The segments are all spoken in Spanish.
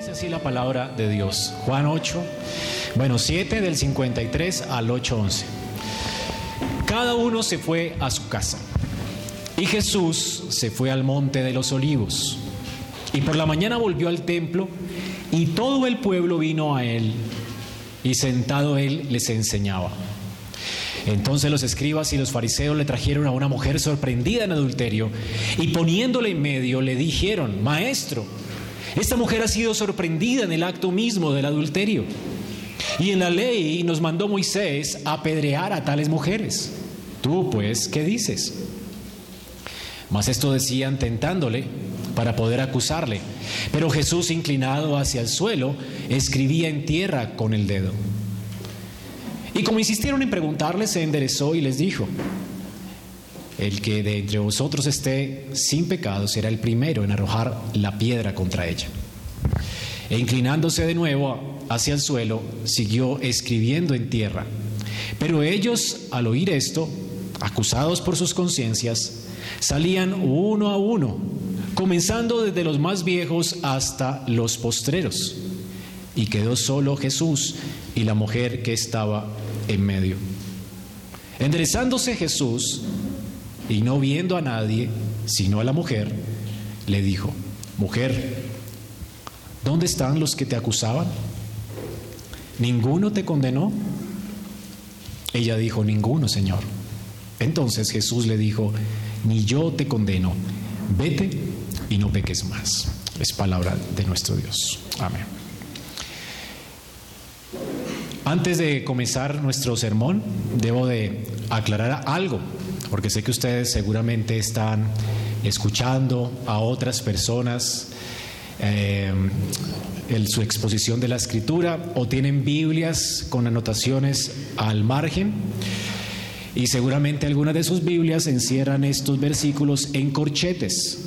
Dice así la palabra de Dios. Juan 8, bueno, 7 del 53 al 8.11. Cada uno se fue a su casa. Y Jesús se fue al monte de los olivos. Y por la mañana volvió al templo y todo el pueblo vino a él. Y sentado él les enseñaba. Entonces los escribas y los fariseos le trajeron a una mujer sorprendida en adulterio y poniéndole en medio le dijeron, Maestro, esta mujer ha sido sorprendida en el acto mismo del adulterio. Y en la ley nos mandó Moisés apedrear a tales mujeres. Tú, pues, ¿qué dices? Mas esto decían tentándole para poder acusarle. Pero Jesús, inclinado hacia el suelo, escribía en tierra con el dedo. Y como insistieron en preguntarle, se enderezó y les dijo, el que de entre vosotros esté sin pecado será el primero en arrojar la piedra contra ella. E inclinándose de nuevo hacia el suelo, siguió escribiendo en tierra. Pero ellos, al oír esto, acusados por sus conciencias, salían uno a uno, comenzando desde los más viejos hasta los postreros. Y quedó solo Jesús y la mujer que estaba en medio. Enderezándose Jesús y no viendo a nadie, sino a la mujer, le dijo, mujer, ¿dónde están los que te acusaban? ¿Ninguno te condenó? Ella dijo, ninguno, Señor. Entonces Jesús le dijo, ni yo te condeno, vete y no peques más. Es palabra de nuestro Dios. Amén. Antes de comenzar nuestro sermón, debo de aclarar algo, porque sé que ustedes seguramente están escuchando a otras personas eh, su exposición de la escritura o tienen Biblias con anotaciones al margen. Y seguramente algunas de sus Biblias encierran estos versículos en corchetes.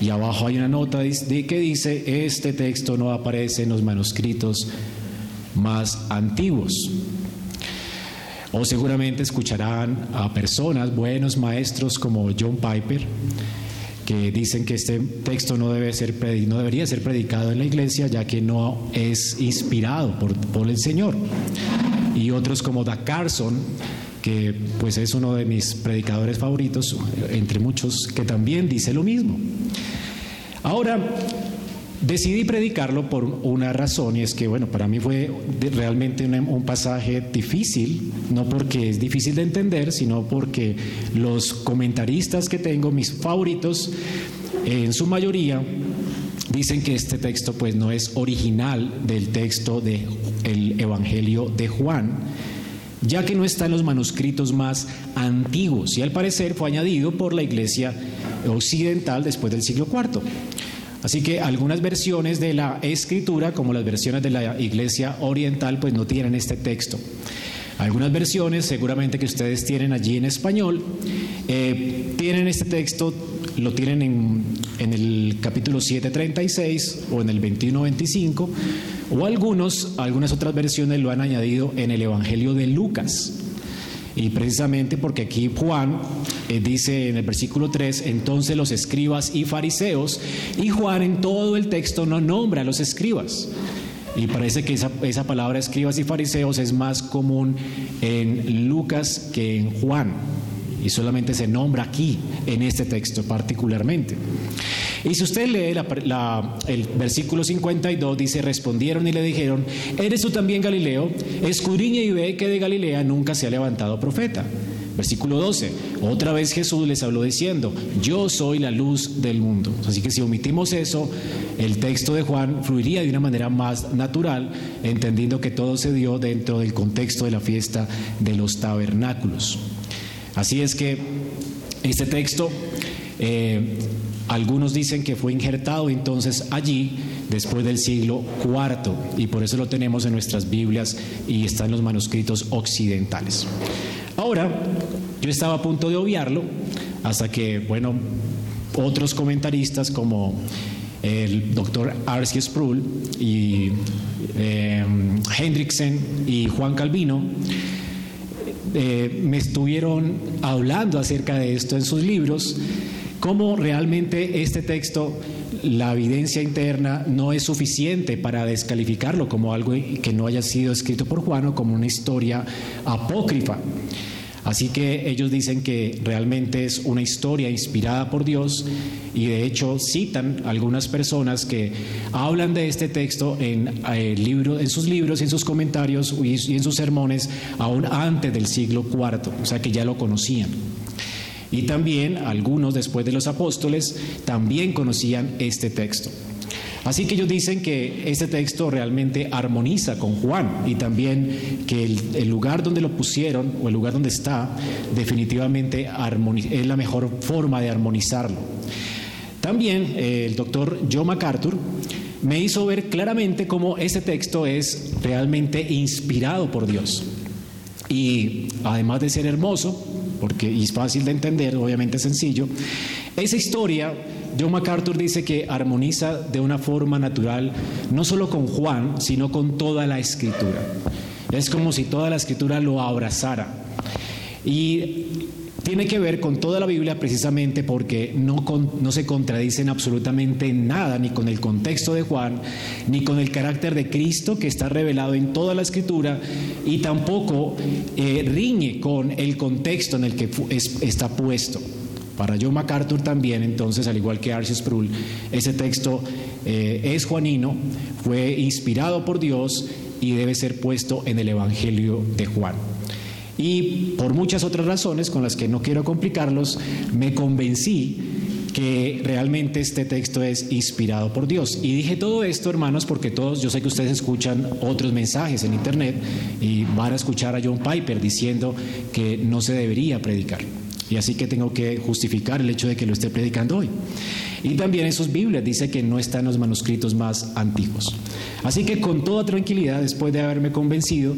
Y abajo hay una nota que dice, este texto no aparece en los manuscritos más antiguos. O seguramente escucharán a personas, buenos maestros como John Piper, que dicen que este texto no, debe ser, no debería ser predicado en la iglesia ya que no es inspirado por, por el Señor. Y otros como Da Carson, que pues es uno de mis predicadores favoritos, entre muchos, que también dice lo mismo. Ahora, Decidí predicarlo por una razón y es que, bueno, para mí fue realmente un, pasaje difícil, no porque es difícil de entender, sino porque los comentaristas que tengo, mis favoritos, en su mayoría, dicen que este texto pues no es original del texto del el Evangelio de Juan, ya que no está en los manuscritos más antiguos y al parecer fue añadido por la iglesia occidental después del siglo IV. Así que algunas versiones de la escritura, como las versiones de la iglesia oriental, pues no tienen este texto. Algunas versiones, seguramente que ustedes tienen allí en español, eh, tienen este texto, lo tienen en, en el capítulo 7.36 o en el 21.25, o algunos, algunas otras versiones lo han añadido en el Evangelio de Lucas. Y precisamente porque aquí Juan eh, dice en el versículo 3, entonces los escribas y fariseos, y Juan en todo el texto no nombra a los escribas. Y parece que esa, esa palabra escribas y fariseos es más común en Lucas que en Juan. Y solamente se nombra aquí, en este texto particularmente. Y si usted lee el versículo 52, dice, respondieron y le dijeron, ¿eres tú también Galileo? Escudriña y ve que de Galilea nunca se ha levantado profeta. Versículo 12, otra vez Jesús les habló diciendo, yo soy la luz del mundo. Así que si omitimos eso, el texto de Juan fluiría de una manera más natural, entendiendo que todo se dio dentro del contexto de la fiesta de los tabernáculos. Así es que este texto eh, algunos dicen que fue injertado entonces allí después del siglo IV y por eso lo tenemos en nuestras Biblias y está en los manuscritos occidentales. Ahora, yo estaba a punto de obviarlo hasta que, bueno, otros comentaristas como el doctor Arcee Sproul y eh, Hendrickson y Juan Calvino eh, me estuvieron hablando acerca de esto en sus libros cómo realmente este texto la evidencia interna no es suficiente para descalificarlo como algo que no haya sido escrito por Juan o como una historia apócrifa. Así que ellos dicen que realmente es una historia inspirada por Dios y de hecho citan algunas personas que hablan de este texto en, eh, en sus libros, en sus comentarios y en sus sermones aún antes del siglo IV, o sea que ya lo conocían. Y también algunos después de los apóstoles también conocían este texto. Así que ellos dicen que este texto realmente armoniza con Juan y también que el, lugar donde lo pusieron o el lugar donde está definitivamente es la mejor forma de armonizarlo. También eh, el doctor Joe MacArthur me hizo ver claramente cómo este texto es realmente inspirado por Dios. Y además de ser hermoso, porque es fácil de entender, obviamente sencillo, esa historia John MacArthur dice que armoniza de una forma natural no solo con Juan, sino con toda la escritura. Es como si toda la escritura lo abrazara. Y tiene que ver con toda la Biblia precisamente porque no, no se contradicen absolutamente nada, ni con el contexto de Juan, ni con el carácter de Cristo que está revelado en toda la escritura, y tampoco eh, riñe con el contexto en el que está puesto. Para John MacArthur también, entonces, al igual que Arceus Sproul, ese texto eh, es juanino, fue inspirado por Dios y debe ser puesto en el Evangelio de Juan. Y por muchas otras razones con las que no quiero complicarlos, me convencí que realmente este texto es inspirado por Dios. Y dije todo esto, hermanos, porque todos, yo sé que ustedes escuchan otros mensajes en Internet y van a escuchar a John Piper diciendo que no se debería predicar. Y así que tengo que justificar el hecho de que lo esté predicando hoy. Y también sus Biblias dice que no está en los manuscritos más antiguos. Así que con toda tranquilidad, después de haberme convencido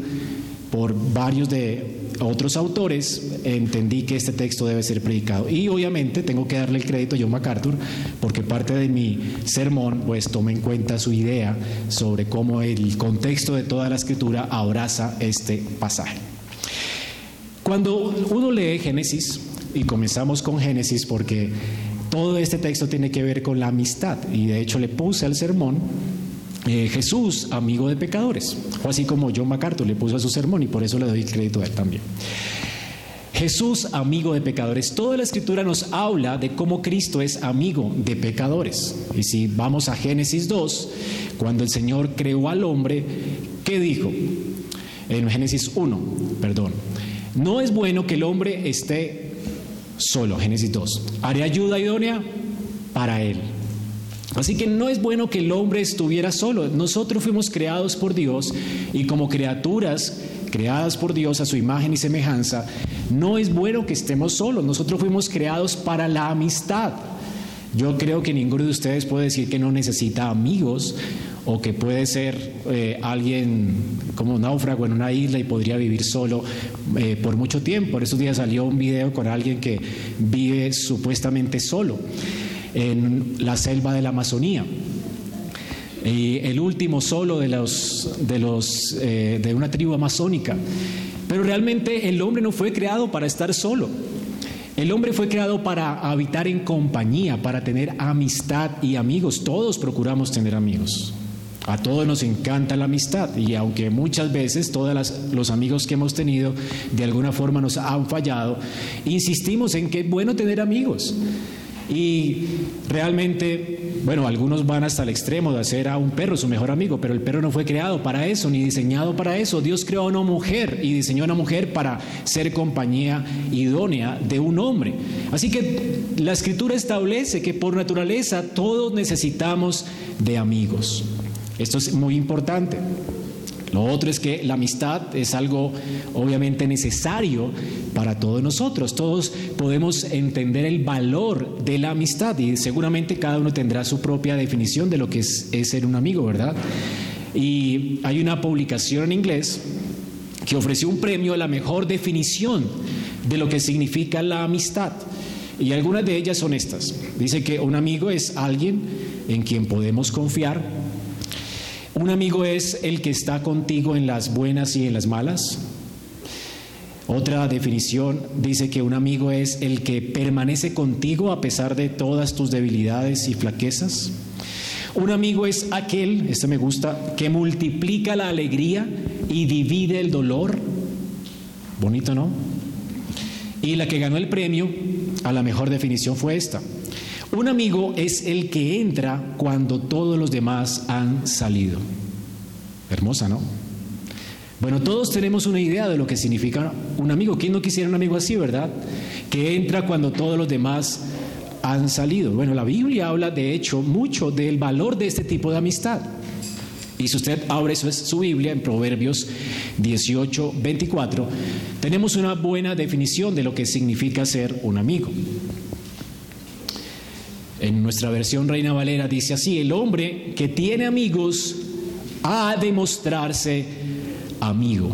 por varios de otros autores, entendí que este texto debe ser predicado. Y obviamente tengo que darle el crédito a John MacArthur, porque parte de mi sermón pues toma en cuenta su idea sobre cómo el contexto de toda la escritura abraza este pasaje. Cuando uno lee Génesis, y comenzamos con Génesis porque todo este texto tiene que ver con la amistad y de hecho le puse al sermón eh, Jesús, amigo de pecadores, o así como John MacArthur le puso a su sermón y por eso le doy el crédito a él también. Jesús, amigo de pecadores. Toda la escritura nos habla de cómo Cristo es amigo de pecadores. Y si vamos a Génesis 2, cuando el Señor creó al hombre, ¿qué dijo? En Génesis 1, perdón. No es bueno que el hombre esté solo, Génesis 2. Haré ayuda idónea para él. Así que no es bueno que el hombre estuviera solo. Nosotros fuimos creados por Dios y como criaturas creadas por Dios a su imagen y semejanza, no es bueno que estemos solos. Nosotros fuimos creados para la amistad. Yo creo que ninguno de ustedes puede decir que no necesita amigos o que puede ser eh, alguien como náufrago en una isla y podría vivir solo eh, por mucho tiempo. Por esos días salió un video con alguien que vive supuestamente solo en la selva de la Amazonía. Y el último solo de los de los eh, de una tribu amazónica. Pero realmente el hombre no fue creado para estar solo. El hombre fue creado para habitar en compañía, para tener amistad y amigos. Todos procuramos tener amigos. A todos nos encanta la amistad y aunque muchas veces todos los amigos que hemos tenido de alguna forma nos han fallado, insistimos en que es bueno tener amigos. Y realmente, bueno, algunos van hasta el extremo de hacer a un perro su mejor amigo, pero el perro no fue creado para eso, ni diseñado para eso. Dios creó a una mujer y diseñó a una mujer para ser compañía idónea de un hombre. Así que la escritura establece que por naturaleza todos necesitamos de amigos. Esto es muy importante. Lo otro es que la amistad es algo obviamente necesario para todos nosotros. Todos podemos entender el valor de la amistad y seguramente cada uno tendrá su propia definición de lo que es, ser un amigo, ¿verdad? Y hay una publicación en inglés que ofreció un premio a la mejor definición de lo que significa la amistad. Y algunas de ellas son estas. Dice que un amigo es alguien en quien podemos confiar, un amigo es el que está contigo en las buenas y en las malas. Otra definición dice que un amigo es el que permanece contigo a pesar de todas tus debilidades y flaquezas. Un amigo es aquel, este me gusta, que multiplica la alegría y divide el dolor. Bonito, ¿no? Y la que ganó el premio a la mejor definición fue esta. Un amigo es el que entra cuando todos los demás han salido. Hermosa, ¿no? Bueno, todos tenemos una idea de lo que significa un amigo. ¿Quién no quisiera un amigo así, verdad? Que entra cuando todos los demás han salido. Bueno, la Biblia habla de hecho mucho del valor de este tipo de amistad. Y si usted abre su Biblia en Proverbios 18, 24, tenemos una buena definición de lo que significa ser un amigo. En nuestra versión Reina Valera dice así, el hombre que tiene amigos ha de mostrarse amigo.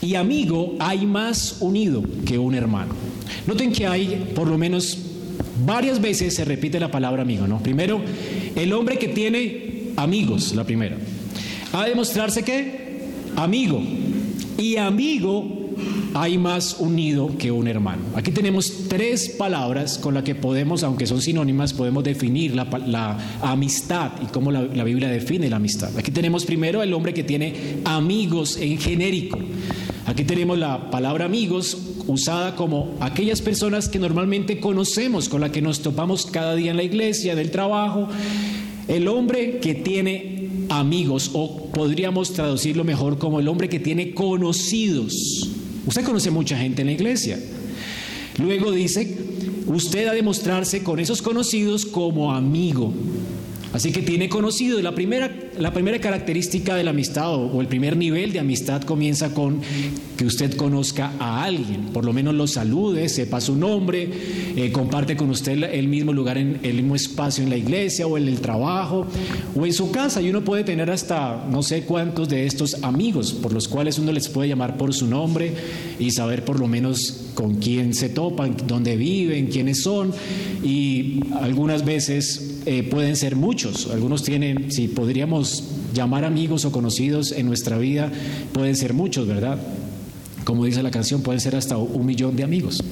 Y amigo hay más unido que un hermano. Noten que hay por lo menos varias veces se repite la palabra amigo, ¿no? Primero, el hombre que tiene amigos, la primera. Ha de demostrarse que amigo. Y amigo hay más unido que un hermano. Aquí tenemos tres palabras con las que podemos, aunque son sinónimas, podemos definir la, amistad y cómo la, la, Biblia define la amistad. Aquí tenemos primero el hombre que tiene amigos en genérico. Aquí tenemos la palabra amigos usada como aquellas personas que normalmente conocemos, con las que nos topamos cada día en la iglesia, del trabajo. El hombre que tiene amigos, o podríamos traducirlo mejor como el hombre que tiene conocidos. Usted conoce mucha gente en la iglesia. Luego dice, usted ha de mostrarse con esos conocidos como amigo. Así que tiene conocido. La primera, la primera característica de la amistad o, el primer nivel de amistad comienza con que usted conozca a alguien, por lo menos lo salude, sepa su nombre, eh, comparte con usted el mismo lugar, en el mismo espacio en la iglesia o en el trabajo o en su casa. Y uno puede tener hasta no sé cuántos de estos amigos por los cuales uno les puede llamar por su nombre y saber por lo menos con quién se topan, dónde viven, quiénes son. Y algunas veces eh, pueden ser muchos. Algunos tienen, si podríamos llamar amigos o conocidos en nuestra vida, pueden ser muchos, ¿verdad? Como dice la canción, pueden ser hasta un millón de amigos.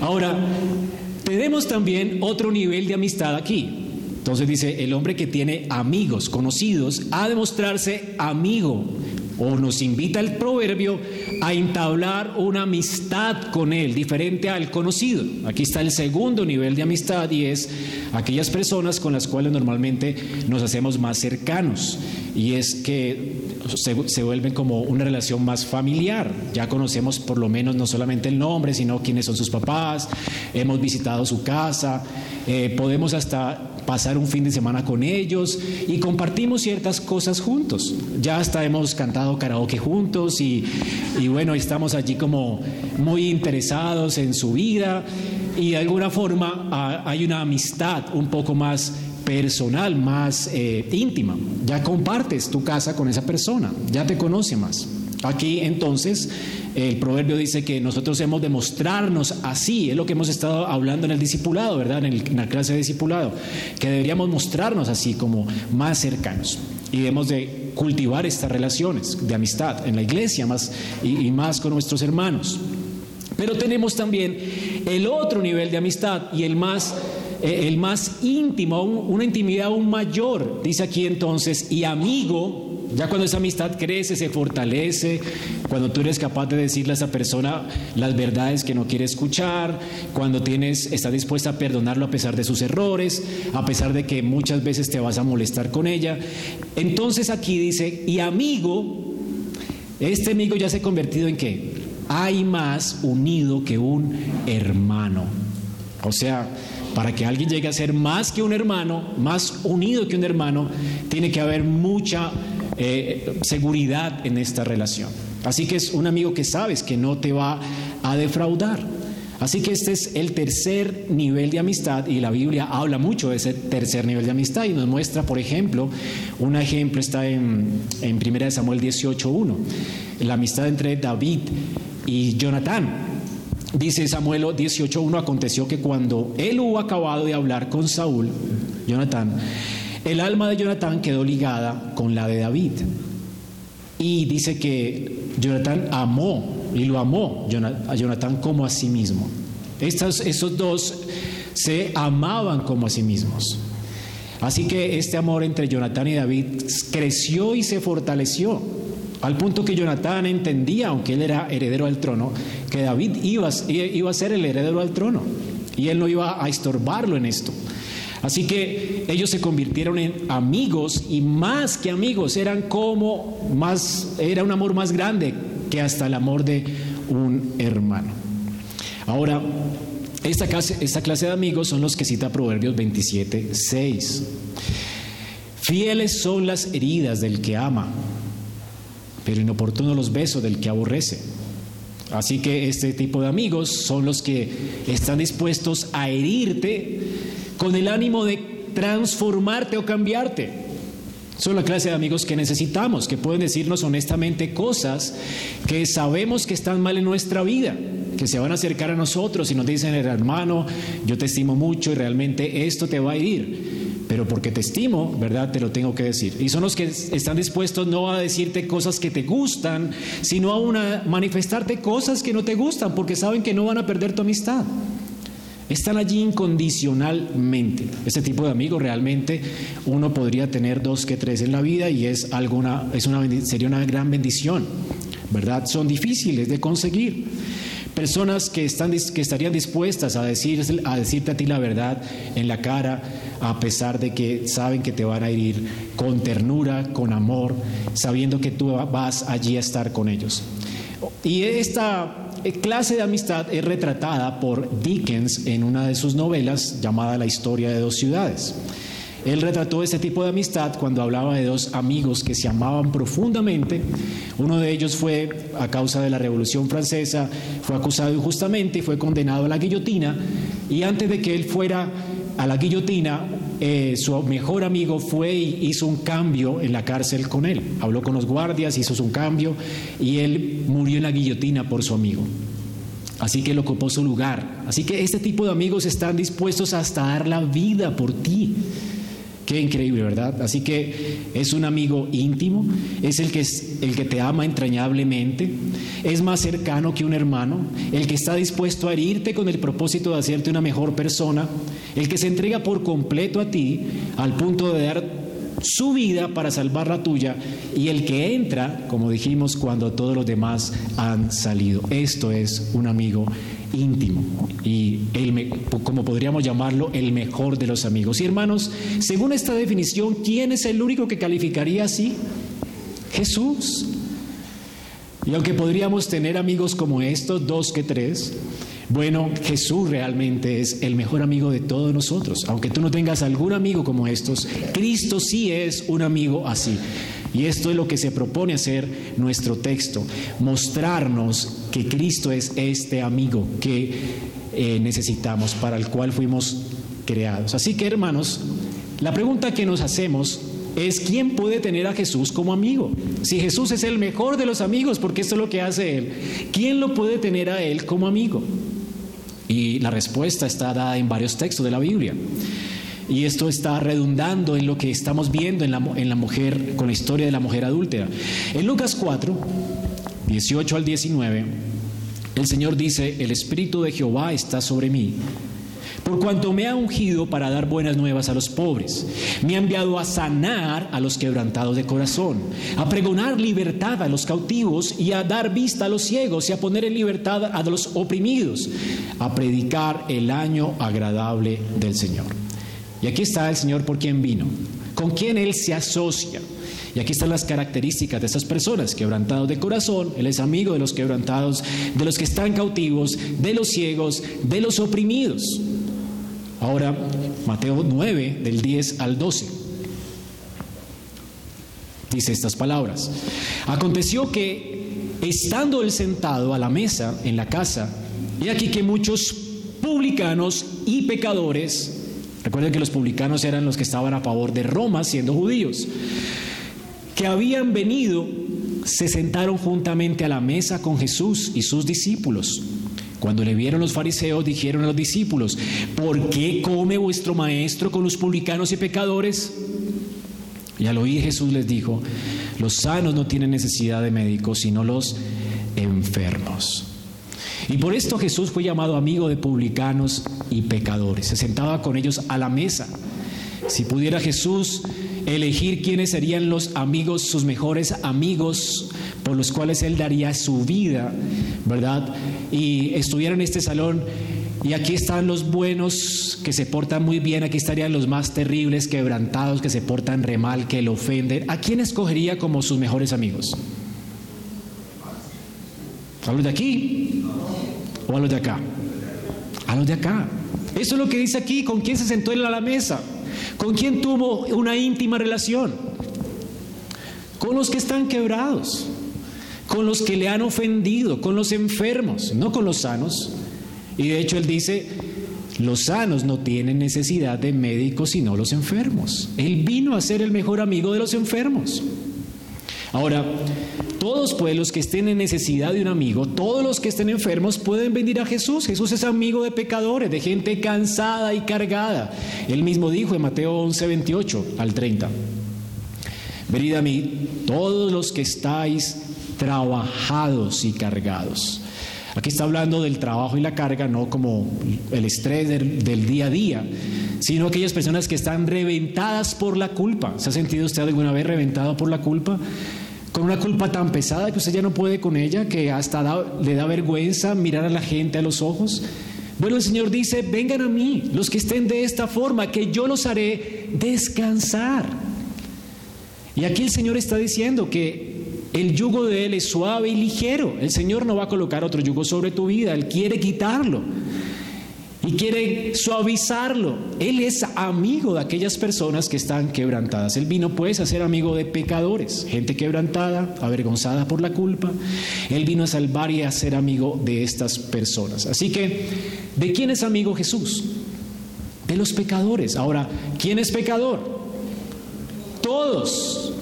Ahora, tenemos también otro nivel de amistad aquí. Entonces dice, el hombre que tiene amigos, conocidos, ha de mostrarse amigo o nos invita el proverbio a entablar una amistad con Él, diferente al conocido. Aquí está el segundo nivel de amistad y es aquellas personas con las cuales normalmente nos hacemos más cercanos. Y es que se, se vuelven como una relación más familiar. Ya conocemos por lo menos no solamente el nombre, sino quiénes son sus papás, hemos visitado su casa, eh, podemos hasta pasar un fin de semana con ellos y compartimos ciertas cosas juntos. Ya hasta hemos cantado karaoke juntos y, bueno, estamos allí como muy interesados en su vida y de alguna forma hay una amistad un poco más personal, más eh, íntima. Ya compartes tu casa con esa persona, ya te conoce más. Aquí entonces el proverbio dice que nosotros hemos de mostrarnos así, es lo que hemos estado hablando en el discipulado, ¿verdad? En, la clase de discipulado, que deberíamos mostrarnos así como más cercanos y debemos de cultivar estas relaciones de amistad en la iglesia más y, más con nuestros hermanos. Pero tenemos también el otro nivel de amistad y el más eh, el más íntimo, una intimidad aún mayor, dice aquí entonces, y amigo ya cuando esa amistad crece, se fortalece, cuando tú eres capaz de decirle a esa persona las verdades que no quiere escuchar, cuando tienes, estás dispuesta a perdonarlo a pesar de sus errores, a pesar de que muchas veces te vas a molestar con ella. Entonces aquí dice, y amigo, este amigo ya se ha convertido en qué? Hay más unido que un hermano. O sea, para que alguien llegue a ser más que un hermano, más unido que un hermano, tiene que haber mucha eh, seguridad en esta relación. Así que es un amigo que sabes que no te va a defraudar. Así que este es el tercer nivel de amistad y la Biblia habla mucho de ese tercer nivel de amistad y nos muestra, por ejemplo, un ejemplo está en, en 1 Samuel 18.1, la amistad entre David y Jonatán. Dice Samuel 18.1, aconteció que cuando él hubo acabado de hablar con Saúl, Jonatán, el alma de Jonatán quedó ligada con la de David. Y dice que Jonatán amó y lo amó a Jonatán como a sí mismo. Estos, esos dos se amaban como a sí mismos. Así que este amor entre Jonatán y David creció y se fortaleció, al punto que Jonatán entendía, aunque él era heredero al trono, que David iba, a ser el heredero al trono y él no iba a estorbarlo en esto. Así que ellos se convirtieron en amigos y más que amigos, eran como más, era un amor más grande que hasta el amor de un hermano. Ahora, esta clase, esta clase de amigos son los que cita Proverbios 27, 6. Fieles son las heridas del que ama, pero inoportunos los besos del que aborrece. Así que este tipo de amigos son los que están dispuestos a herirte con el ánimo de transformarte o cambiarte. Son la clase de amigos que necesitamos, que pueden decirnos honestamente cosas que sabemos que están mal en nuestra vida, que se van a acercar a nosotros y nos dicen, hermano, yo te estimo mucho y realmente esto te va a ir pero porque te estimo, ¿verdad? Te lo tengo que decir. Y son los que están dispuestos no a decirte cosas que te gustan, sino a manifestarte cosas que no te gustan, porque saben que no van a perder tu amistad. Están allí incondicionalmente. Ese tipo de amigos realmente uno podría tener dos que tres en la vida y es alguna, es una, sería una gran bendición, ¿verdad? Son difíciles de conseguir. Personas que, están, que estarían dispuestas a, decir, a decirte a ti la verdad en la cara, a pesar de que saben que te van a herir con ternura, con amor, sabiendo que tú vas allí a estar con ellos. Y esta clase de amistad es retratada por Dickens en una de sus novelas llamada La historia de dos ciudades. Él retrató este tipo de amistad cuando hablaba de dos amigos que se amaban profundamente. Uno de ellos fue, a causa de la Revolución Francesa, fue acusado injustamente y fue condenado a la guillotina. Y antes de que él fuera a la guillotina, eh, su mejor amigo fue y hizo un cambio en la cárcel con él. Habló con los guardias, hizo un cambio y él murió en la guillotina por su amigo. Así que él ocupó su lugar. Así que este tipo de amigos están dispuestos hasta dar la vida por ti. Qué increíble, ¿verdad? Así que es un amigo íntimo, es el que, es el que te ama entrañablemente, es más cercano que un hermano, el que está dispuesto a herirte con el propósito de hacerte una mejor persona, el que se entrega por completo a ti al punto de dar su vida para salvar la tuya y el que entra, como dijimos, cuando todos los demás han salido. Esto es un amigo íntimo y el, como podríamos llamarlo, el mejor de los amigos. Y hermanos, según esta definición, ¿quién es el único que calificaría así? Jesús. Y aunque podríamos tener amigos como estos, dos que tres, bueno, Jesús realmente es el mejor amigo de todos nosotros. Aunque tú no tengas algún amigo como estos, Cristo sí es un amigo así. Y esto es lo que se propone hacer nuestro texto, mostrarnos que Cristo es este amigo que eh, necesitamos, para el cual fuimos creados. Así que hermanos, la pregunta que nos hacemos es quién puede tener a Jesús como amigo. Si Jesús es el mejor de los amigos, porque esto es lo que hace Él, ¿quién lo puede tener a Él como amigo? Y la respuesta está dada en varios textos de la Biblia. Y esto está redundando en lo que estamos viendo en la, en la mujer, con la historia de la mujer adúltera. En Lucas 4, 18 al 19, el Señor dice, el Espíritu de Jehová está sobre mí, por cuanto me ha ungido para dar buenas nuevas a los pobres, me ha enviado a sanar a los quebrantados de corazón, a pregonar libertad a los cautivos y a dar vista a los ciegos y a poner en libertad a los oprimidos, a predicar el año agradable del Señor. Y aquí está el Señor por quien vino, con quien Él se asocia. Y aquí están las características de esas personas, quebrantados de corazón, Él es amigo de los quebrantados, de los que están cautivos, de los ciegos, de los oprimidos. Ahora, Mateo 9, del 10 al 12, dice estas palabras. Aconteció que, estando él sentado a la mesa en la casa, y aquí que muchos publicanos y pecadores Recuerden que los publicanos eran los que estaban a favor de Roma siendo judíos, que habían venido, se sentaron juntamente a la mesa con Jesús y sus discípulos. Cuando le vieron los fariseos, dijeron a los discípulos, ¿por qué come vuestro maestro con los publicanos y pecadores? Y al oír Jesús les dijo, los sanos no tienen necesidad de médicos, sino los enfermos. Y por esto Jesús fue llamado amigo de publicanos y pecadores. Se sentaba con ellos a la mesa. Si pudiera Jesús elegir quiénes serían los amigos, sus mejores amigos, por los cuales él daría su vida, ¿verdad? Y estuviera en este salón, y aquí están los buenos que se portan muy bien, aquí estarían los más terribles, quebrantados, que se portan re mal, que lo ofenden. ¿A quién escogería como sus mejores amigos? ¿A de aquí? ¿O a los de acá? A los de acá. Eso es lo que dice aquí, ¿con quién se sentó él a la mesa? ¿Con quién tuvo una íntima relación? Con los que están quebrados, con los que le han ofendido, con los enfermos, no con los sanos. Y de hecho él dice, los sanos no tienen necesidad de médicos sino los enfermos. Él vino a ser el mejor amigo de los enfermos. Ahora, todos pues los que estén en necesidad de un amigo, todos los que estén enfermos pueden venir a Jesús. Jesús es amigo de pecadores, de gente cansada y cargada. Él mismo dijo en Mateo 11, 28 al 30. Venid a mí todos los que estáis trabajados y cargados. Aquí está hablando del trabajo y la carga, no como el estrés del, del, día a día, sino aquellas personas que están reventadas por la culpa. ¿Se ha sentido usted alguna vez reventado por la culpa? Con una culpa tan pesada que usted ya no puede con ella, que hasta le da vergüenza mirar a la gente a los ojos. Bueno, el Señor dice, vengan a mí, los que estén de esta forma, que yo los haré descansar. Y aquí el Señor está diciendo que el yugo de Él es suave y ligero. El Señor no va a colocar otro yugo sobre tu vida, Él quiere quitarlo y quiere suavizarlo. Él es amigo de aquellas personas que están quebrantadas. Él vino pues a ser amigo de pecadores, gente quebrantada, avergonzada por la culpa. Él vino a salvar y a ser amigo de estas personas. Así que, ¿de quién es amigo Jesús? De los pecadores. Ahora, ¿quién es pecador? Todos.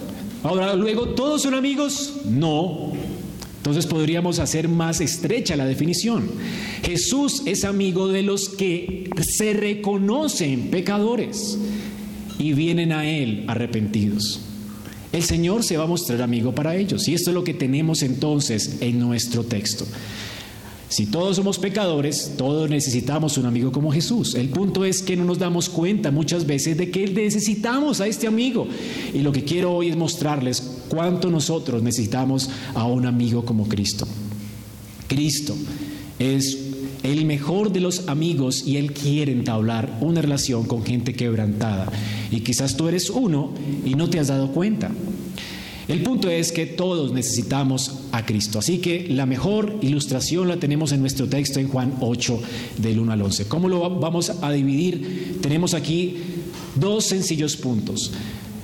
Ahora, luego, ¿todos son amigos? No. Entonces podríamos hacer más estrecha la definición. Jesús es amigo de los que se reconocen pecadores y vienen a Él arrepentidos. El Señor se va a mostrar amigo para ellos. Y esto es lo que tenemos entonces en nuestro texto. Si todos somos pecadores, todos necesitamos un amigo como Jesús. El punto es que no nos damos cuenta muchas veces de que necesitamos a este amigo. Y lo que quiero hoy es mostrarles cuánto nosotros necesitamos a un amigo como Cristo. Cristo es el mejor de los amigos y Él quiere entablar una relación con gente quebrantada. Y quizás tú eres uno y no te has dado cuenta. El punto es que todos necesitamos a Cristo. Así que la mejor ilustración la tenemos en nuestro texto en Juan 8 del 1 al 11. ¿Cómo lo vamos a dividir? Tenemos aquí dos sencillos puntos.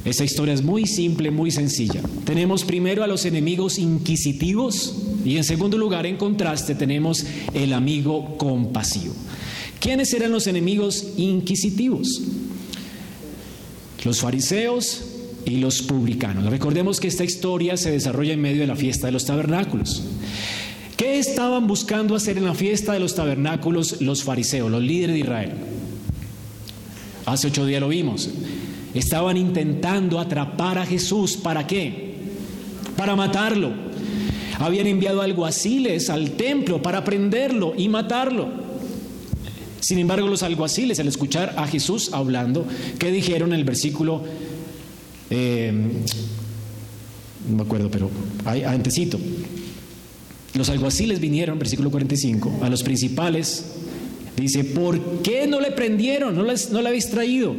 Esta historia es muy simple, muy sencilla. Tenemos primero a los enemigos inquisitivos y en segundo lugar, en contraste, tenemos el amigo compasivo. ¿Quiénes eran los enemigos inquisitivos? Los fariseos, y los publicanos. Recordemos que esta historia se desarrolla en medio de la fiesta de los tabernáculos. ¿Qué estaban buscando hacer en la fiesta de los tabernáculos los fariseos, los líderes de Israel? Hace ocho días lo vimos. Estaban intentando atrapar a Jesús. ¿Para qué? Para matarlo. Habían enviado alguaciles al templo para prenderlo y matarlo. Sin embargo, los alguaciles, al escuchar a Jesús hablando, ¿qué dijeron en el versículo eh, no me acuerdo, pero antecito. Los alguaciles vinieron, versículo 45, a los principales. Dice, ¿por qué no le prendieron? ¿No, no le habéis traído?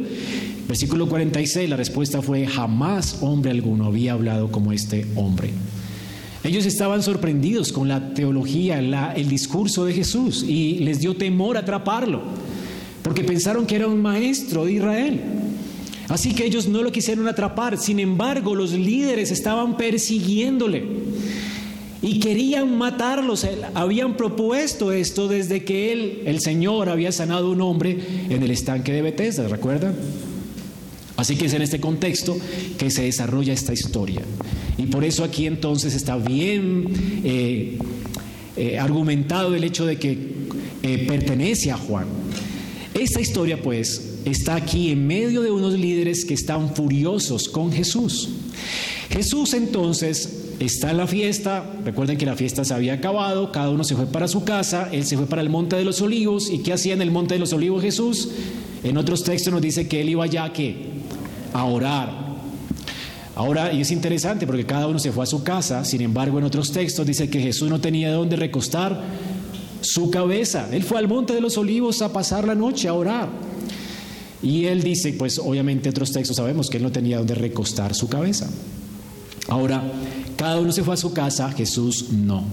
Versículo 46, la respuesta fue, jamás hombre alguno había hablado como este hombre. Ellos estaban sorprendidos con la teología, el discurso de Jesús y les dio temor atraparlo, porque pensaron que era un maestro de Israel. Así que ellos no lo quisieron atrapar. Sin embargo, los líderes estaban persiguiéndole y querían matarlos. Habían propuesto esto desde que él, el Señor, había sanado un hombre en el estanque de Bethesda, ¿recuerdan? Así que es en este contexto que se desarrolla esta historia. Y por eso aquí entonces está bien eh, eh, argumentado el hecho de que eh, pertenece a Juan. Esta historia pues está aquí en medio de unos líderes que están furiosos con Jesús. Jesús entonces está en la fiesta, recuerden que la fiesta se había acabado, cada uno se fue para su casa, él se fue para el Monte de los Olivos, ¿y qué hacía en el Monte de los Olivos Jesús? En otros textos nos dice que él iba ya a A orar. Ahora, y es interesante porque cada uno se fue a su casa, sin embargo en otros textos dice que Jesús no tenía dónde recostar su cabeza. Él fue al Monte de los Olivos a pasar la noche, a orar. Y él dice, pues obviamente otros textos sabemos que él no tenía dónde recostar su cabeza. Ahora, cada uno se fue a su casa, Jesús no.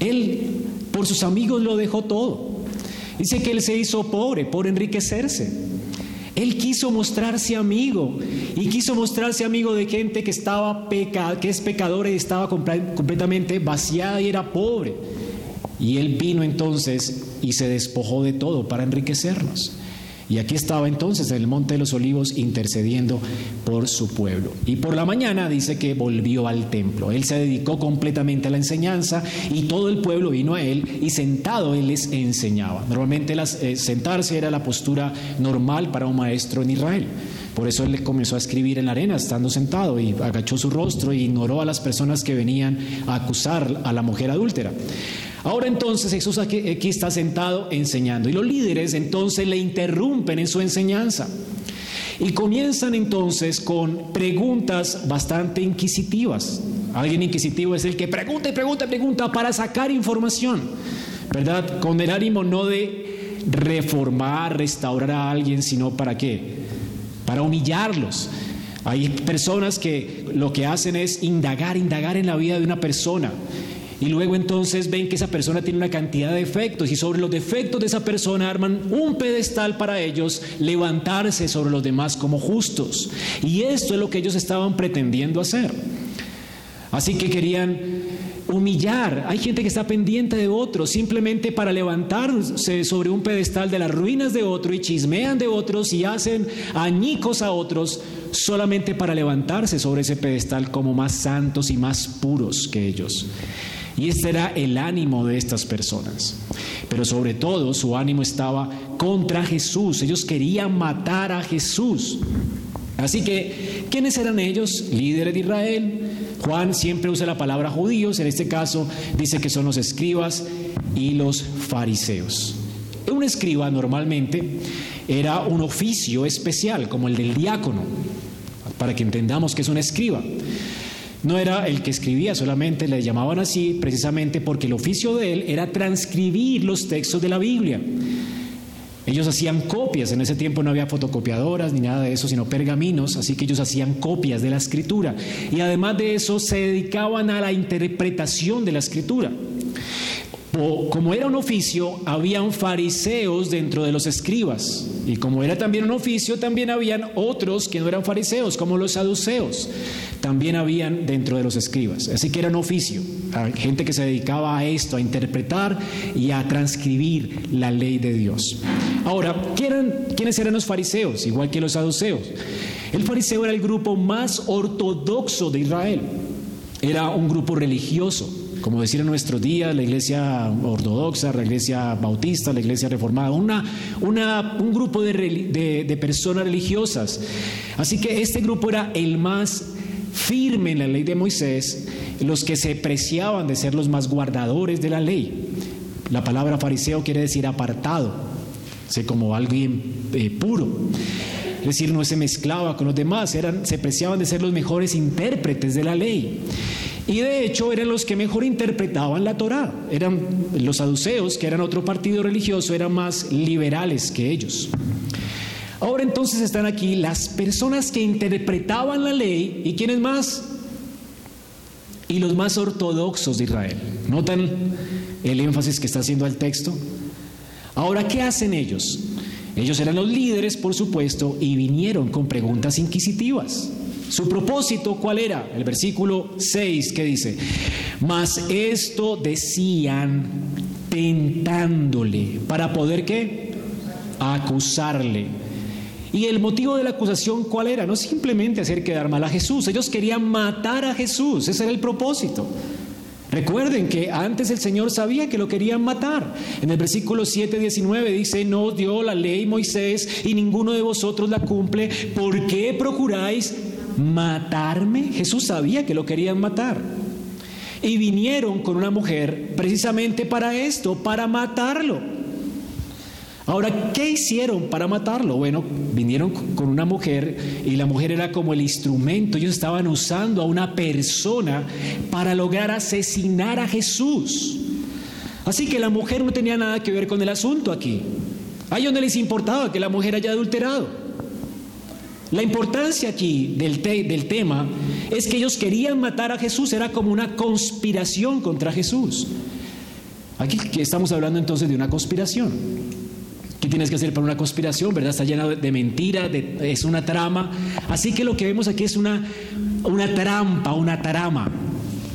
Él, por sus amigos, lo dejó todo. Dice que él se hizo pobre por enriquecerse. Él quiso mostrarse amigo y quiso mostrarse amigo de gente que estaba peca, que es pecadora y estaba completamente vaciada y era pobre. Y él vino entonces y se despojó de todo para enriquecernos. Y aquí estaba entonces en el Monte de los Olivos intercediendo por su pueblo. Y por la mañana dice que volvió al templo. Él se dedicó completamente a la enseñanza y todo el pueblo vino a él y sentado él les enseñaba. Normalmente eh, sentarse era la postura normal para un maestro en Israel. Por eso él comenzó a escribir en la arena estando sentado y agachó su rostro e ignoró a las personas que venían a acusar a la mujer adúltera. Ahora entonces Jesús aquí, está sentado enseñando y los líderes entonces le interrumpen en su enseñanza. Y comienzan entonces con preguntas bastante inquisitivas. Alguien inquisitivo es el que pregunta y pregunta y pregunta para sacar información, ¿verdad? Con el ánimo no de reformar, restaurar a alguien, sino para qué? Para humillarlos. Hay personas que lo que hacen es indagar, indagar en la vida de una persona y luego entonces ven que esa persona tiene una cantidad de defectos y sobre los defectos de esa persona arman un pedestal para ellos levantarse sobre los demás como justos. Y esto es lo que ellos estaban pretendiendo hacer. Así que querían humillar. Hay gente que está pendiente de otros simplemente para levantarse sobre un pedestal de las ruinas de otro y chismean de otros y hacen añicos a otros solamente para levantarse sobre ese pedestal como más santos y más puros que ellos. Y este era el ánimo de estas personas. Pero sobre todo su ánimo estaba contra Jesús. Ellos querían matar a Jesús. Así que, ¿quiénes eran ellos? Líderes de Israel. Juan siempre usa la palabra judíos, en este caso dice que son los escribas y los fariseos. Un escriba normalmente era un oficio especial, como el del diácono, para que entendamos que es un escriba. No era el que escribía solamente, le llamaban así precisamente porque el oficio de él era transcribir los textos de la Biblia. Ellos hacían copias, en ese tiempo no había fotocopiadoras ni nada de eso, sino pergaminos, así que ellos hacían copias de la escritura. Y además de eso se dedicaban a la interpretación de la escritura. O, como era un oficio, habían fariseos dentro de los escribas. Y como era también un oficio, también habían otros que no eran fariseos, como los saduceos también habían dentro de los escribas. Así que era un oficio, gente que se dedicaba a esto, a interpretar y a transcribir la ley de Dios. Ahora, ¿quiénes eran los fariseos? Igual que los saduceos. El fariseo era el grupo más ortodoxo de Israel. Era un grupo religioso, como decir en nuestros días, la iglesia ortodoxa, la iglesia bautista, la iglesia reformada, una, un grupo de, de personas religiosas. Así que este grupo era el más firme en la ley de Moisés, los que se preciaban de ser los más guardadores de la ley. La palabra fariseo quiere decir apartado, sé como alguien eh, puro. Es decir, no se mezclaba con los demás, eran, se preciaban de ser los mejores intérpretes de la ley. Y de hecho eran los que mejor interpretaban la Torá. Eran los saduceos, que eran otro partido religioso, eran más liberales que ellos. Ahora entonces están aquí las personas que interpretaban la ley y quiénes más? Y los más ortodoxos de Israel. ¿Notan el énfasis que está haciendo el texto? Ahora, ¿qué hacen ellos? Ellos eran los líderes, por supuesto, y vinieron con preguntas inquisitivas. Su propósito, ¿cuál era? El versículo 6 que dice, mas esto decían tentándole, para poder qué? Acusarle. Y el motivo de la acusación, ¿cuál era? No simplemente hacer quedar mal a Jesús. Ellos querían matar a Jesús. Ese era el propósito. Recuerden que antes el Señor sabía que lo querían matar. En el versículo 7, 19 dice, no dio la ley Moisés y ninguno de vosotros la cumple. ¿Por qué procuráis matarme? Jesús sabía que lo querían matar. Y vinieron con una mujer precisamente para esto, para matarlo. Ahora, ¿qué hicieron para matarlo? Bueno, vinieron con una mujer y la mujer era como el instrumento. Ellos estaban usando a una persona para lograr asesinar a Jesús. Así que la mujer no tenía nada que ver con el asunto aquí. A ellos no les importaba que la mujer haya adulterado. La importancia aquí del, del tema es que ellos querían matar a Jesús, era como una conspiración contra Jesús. Aquí estamos hablando entonces de una conspiración. ¿Qué tienes que hacer para una conspiración? ¿Verdad? Está llena de mentira, es una trama. Así que lo que vemos aquí es una, una trampa, una trama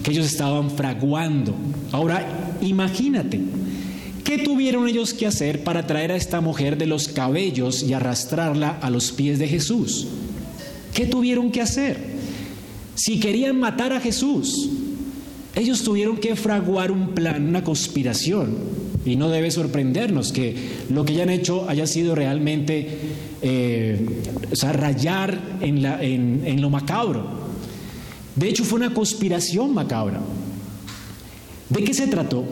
que ellos estaban fraguando. Ahora, imagínate, ¿qué tuvieron ellos que hacer para traer a esta mujer de los cabellos y arrastrarla a los pies de Jesús? ¿Qué tuvieron que hacer? Si querían matar a Jesús, ellos tuvieron que fraguar un plan, una conspiración. Y no debe sorprendernos que lo que hayan hecho haya sido realmente, eh, rayar en, en lo macabro. De hecho, fue una conspiración macabra. ¿De qué se trató?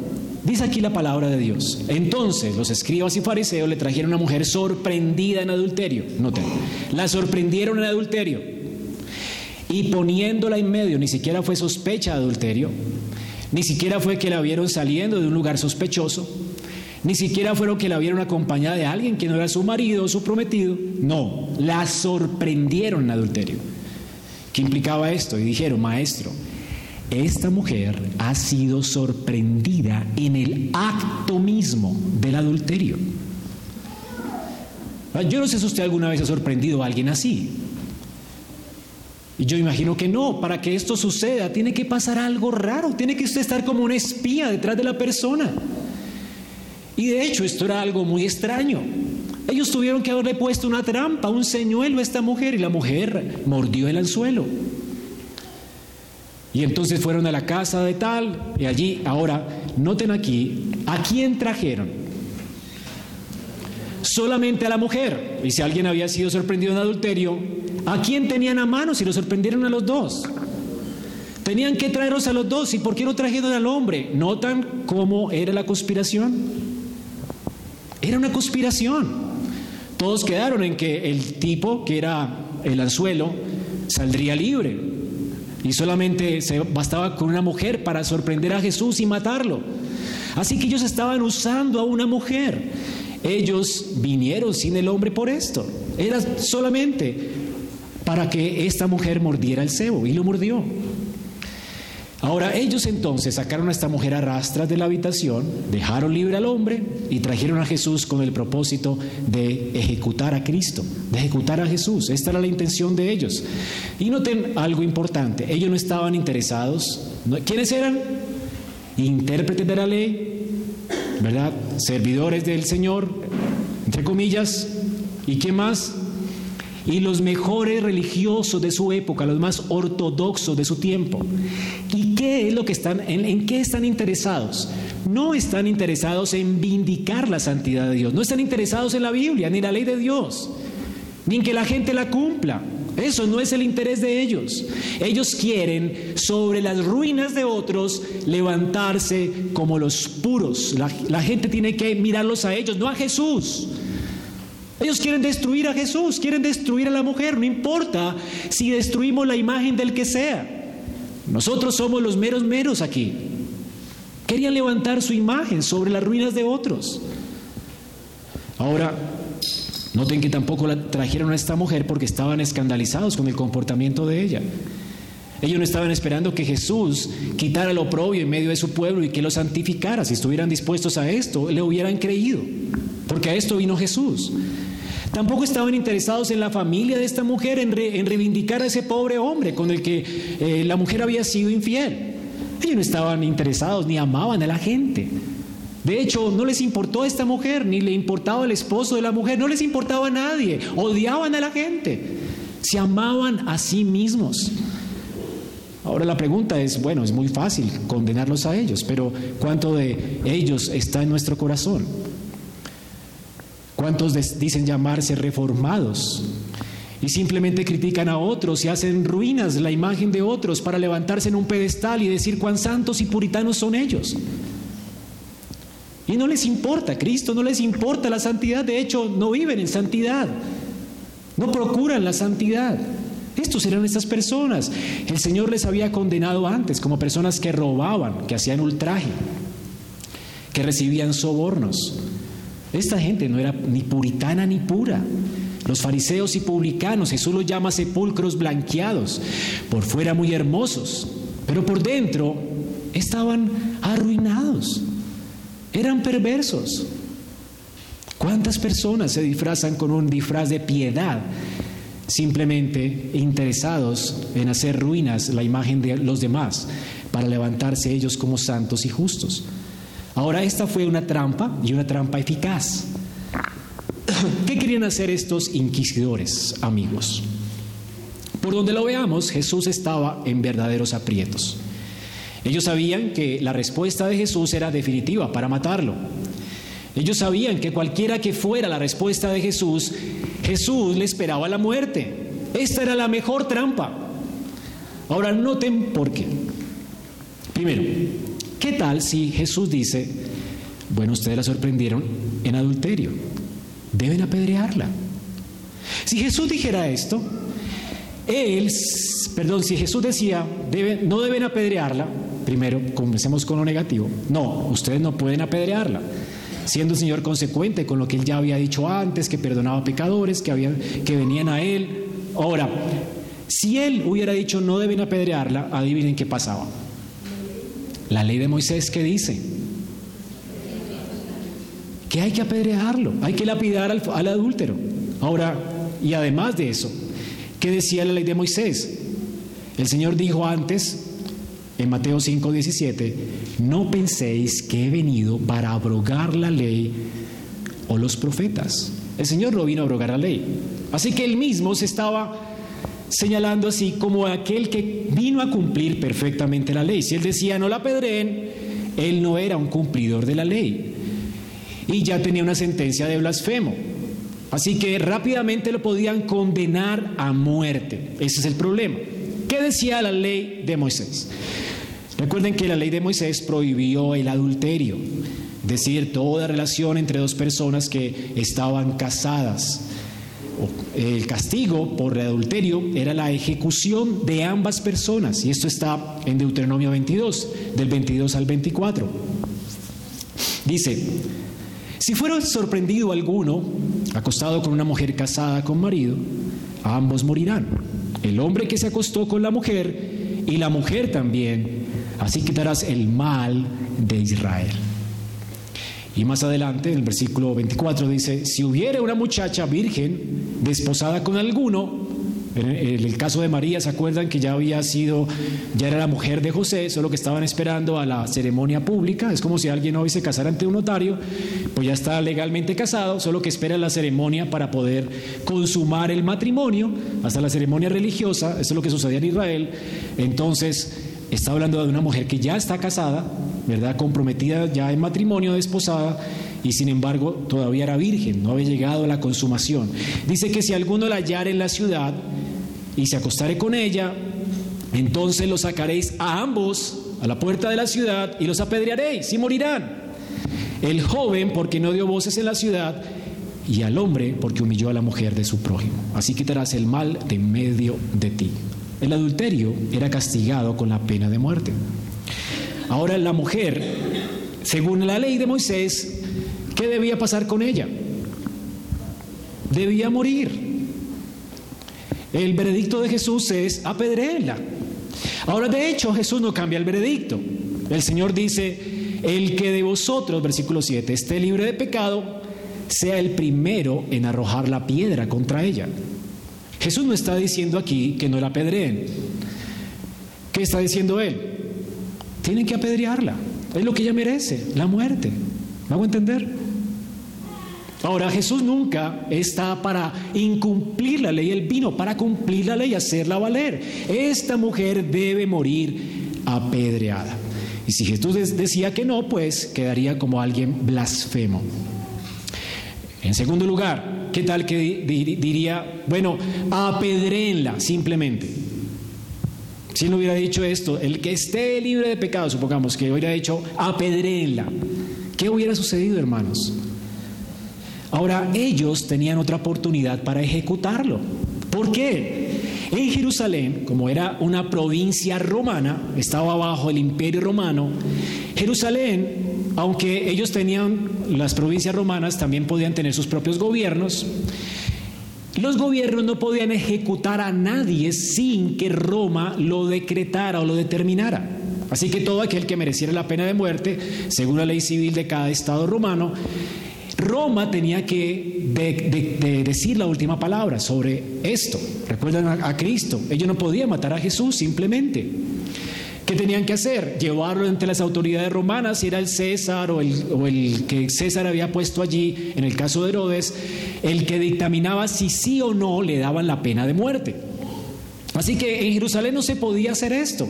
Dice aquí la palabra de Dios. Entonces los escribas y fariseos le trajeron a una mujer sorprendida en adulterio. Noten, la sorprendieron en adulterio. Y poniéndola en medio, ni siquiera fue sospecha de adulterio, ni siquiera fue que la vieron saliendo de un lugar sospechoso, ni siquiera fueron que la vieron acompañada de alguien que no era su marido o su prometido. No, la sorprendieron en adulterio. ¿Qué implicaba esto? Y dijeron, maestro, esta mujer ha sido sorprendida en el acto mismo del adulterio. Yo no sé si usted alguna vez ha sorprendido a alguien así. Y yo imagino que no, para que esto suceda tiene que pasar algo raro, tiene que usted estar como un espía detrás de la persona. Y de hecho esto era algo muy extraño. Ellos tuvieron que haberle puesto una trampa, un señuelo a esta mujer y la mujer mordió el anzuelo. Y entonces fueron a la casa de tal y allí, ahora, noten aquí, ¿a quién trajeron? Solamente a la mujer. Y si alguien había sido sorprendido en adulterio, ¿A quién tenían a mano si lo sorprendieron a los dos? Tenían que traerlos a los dos. ¿Y por qué no trajeron al hombre? ¿Notan cómo era la conspiración? Era una conspiración. Todos quedaron en que el tipo, que era el anzuelo, saldría libre. Y solamente se bastaba con una mujer para sorprender a Jesús y matarlo. Así que ellos estaban usando a una mujer. Ellos vinieron sin el hombre por esto. Era solamente para que esta mujer mordiera el cebo y lo mordió. Ahora ellos entonces sacaron a esta mujer a rastras de la habitación, dejaron libre al hombre y trajeron a Jesús con el propósito de ejecutar a Cristo, de ejecutar a Jesús. Esta era la intención de ellos. Y noten algo importante, ellos no estaban interesados. ¿Quiénes eran? Intérpretes de la ley, ¿verdad? Servidores del Señor, entre comillas. ¿Y qué más? y los mejores religiosos de su época, los más ortodoxos de su tiempo. ¿Y qué es lo que están, en, qué están interesados? No están interesados en vindicar la santidad de Dios, no están interesados en la Biblia ni la ley de Dios, ni que la gente la cumpla. Eso no es el interés de ellos. Ellos quieren sobre las ruinas de otros levantarse como los puros. La, la gente tiene que mirarlos a ellos, no a Jesús. Ellos quieren destruir a Jesús, quieren destruir a la mujer, no importa si destruimos la imagen del que sea. Nosotros somos los meros meros aquí. Querían levantar su imagen sobre las ruinas de otros. Ahora, noten que tampoco la trajeron a esta mujer porque estaban escandalizados con el comportamiento de ella. Ellos no estaban esperando que Jesús quitara lo oprobio en medio de su pueblo y que lo santificara. Si estuvieran dispuestos a esto, le hubieran creído, porque a esto vino Jesús. Tampoco estaban interesados en la familia de esta mujer, en, reivindicar a ese pobre hombre con el que eh, la mujer había sido infiel. Ellos no estaban interesados ni amaban a la gente. De hecho, no les importó a esta mujer, ni le importaba el esposo de la mujer, no les importaba a nadie, odiaban a la gente, se amaban a sí mismos. Ahora la pregunta es, bueno, es muy fácil condenarlos a ellos, pero ¿cuánto de ellos está en nuestro corazón? ¿Cuántos dicen llamarse reformados? y simplemente critican a otros y hacen ruinas la imagen de otros para levantarse en un pedestal y decir cuán santos y puritanos son ellos. Y no les importa Cristo, no les importa la santidad, de hecho no viven en santidad, no procuran la santidad. Estos eran estas personas. El Señor les había condenado antes como personas que robaban, que hacían ultraje, que recibían sobornos. Esta gente no era ni puritana ni pura. Los fariseos y publicanos, Jesús los llama sepulcros blanqueados, por fuera muy hermosos, pero por dentro estaban arruinados, eran perversos. ¿Cuántas personas se disfrazan con un disfraz de piedad, simplemente interesados en hacer ruinas la imagen de los demás, para levantarse ellos como santos y justos? Ahora, esta fue una trampa y una trampa eficaz. ¿Qué querían hacer estos inquisidores, amigos? Por donde lo veamos, Jesús estaba en verdaderos aprietos. Ellos sabían que la respuesta de Jesús era definitiva para matarlo. Ellos sabían que cualquiera que fuera la respuesta de Jesús, Jesús le esperaba la muerte. Esta era la mejor trampa. Ahora noten por qué. Primero, ¿qué tal si Jesús dice, bueno, ustedes la sorprendieron en adulterio? deben apedrearla. Si Jesús dijera esto, él, perdón, si Jesús decía, no deben apedrearla, primero comencemos con lo negativo, no, ustedes no pueden apedrearla, siendo el Señor consecuente con lo que él ya había dicho antes, que perdonaba pecadores, que, que venían a él. Ahora, si él hubiera dicho no deben apedrearla, adivinen qué pasaba. La ley de Moisés, ¿qué dice? que hay que apedrearlo, hay que lapidar al, adúltero. Ahora, y además de eso, ¿qué decía la ley de Moisés? El Señor dijo antes, en Mateo 5:17, no penséis que he venido para abrogar la ley o los profetas. El Señor no vino a abrogar la ley. Así que él mismo se estaba señalando así como aquel que vino a cumplir perfectamente la ley. Si él decía no la apedreen, él no era un cumplidor de la ley y ya tenía una sentencia de blasfemo. Así que rápidamente lo podían condenar a muerte. Ese es el problema. ¿Qué decía la ley de Moisés? Recuerden que la ley de Moisés prohibió el adulterio, decir, toda relación entre dos personas que estaban casadas. El castigo por adulterio era la ejecución de ambas personas, y esto está en Deuteronomio 22, del 22 al 24. Dice, si fuera sorprendido alguno acostado con una mujer casada con marido, ambos morirán. El hombre que se acostó con la mujer y la mujer también. Así quitarás el mal de Israel. Y más adelante, en el versículo 24 dice, si hubiera una muchacha virgen desposada con alguno, en el caso de María, ¿se acuerdan que ya había sido, ya era la mujer de José, solo que estaban esperando a la ceremonia pública? Es como si alguien hoy se casara ante un notario, pues ya está legalmente casado, solo que espera la ceremonia para poder consumar el matrimonio, hasta la ceremonia religiosa, eso es lo que sucedía en Israel. Entonces, está hablando de una mujer que ya está casada, ¿verdad? Comprometida ya en matrimonio, desposada, y sin embargo todavía era virgen, no había llegado a la consumación. Dice que si alguno la hallara en la ciudad, y se acostare con ella, entonces los sacaréis a ambos a la puerta de la ciudad y los apedrearéis y morirán. El joven porque no dio voces en la ciudad y al hombre porque humilló a la mujer de su prójimo. Así quitarás el mal de medio de ti. El adulterio era castigado con la pena de muerte. Ahora la mujer, según la ley de Moisés, ¿qué debía pasar con ella? Debía morir. El veredicto de Jesús es apedréela. Ahora, de hecho, Jesús no cambia el veredicto. El Señor dice, el que de vosotros, versículo 7, esté libre de pecado, sea el primero en arrojar la piedra contra ella. Jesús no está diciendo aquí que no la apedreen. ¿Qué está diciendo él? Tienen que apedrearla. Es lo que ella merece, la muerte. ¿Me hago entender? Ahora, Jesús nunca está para incumplir la ley, Él vino para cumplir la ley, hacerla valer. Esta mujer debe morir apedreada. Y si Jesús decía que no, pues quedaría como alguien blasfemo. En segundo lugar, ¿qué tal que diría, bueno, apedréenla simplemente? Si él hubiera dicho esto, el que esté libre de pecado, supongamos que hubiera dicho, apedréenla. ¿Qué hubiera sucedido, hermanos? Ahora, ellos tenían otra oportunidad para ejecutarlo. ¿Por qué? En Jerusalén, como era una provincia romana, estaba bajo el imperio romano, Jerusalén, aunque ellos tenían las provincias romanas, también podían tener sus propios gobiernos. Los gobiernos no podían ejecutar a nadie sin que Roma lo decretara o lo determinara. Así que todo aquel que mereciera la pena de muerte, según la ley civil de cada estado romano, Roma tenía que decir la última palabra sobre esto. Recuerdan a, Cristo. Ellos no podían matar a Jesús simplemente. ¿Qué tenían que hacer? Llevarlo ante las autoridades romanas, si era el César o el, o el, que César había puesto allí, en el caso de Herodes, el que dictaminaba si sí o no le daban la pena de muerte. Así que en Jerusalén no se podía hacer esto.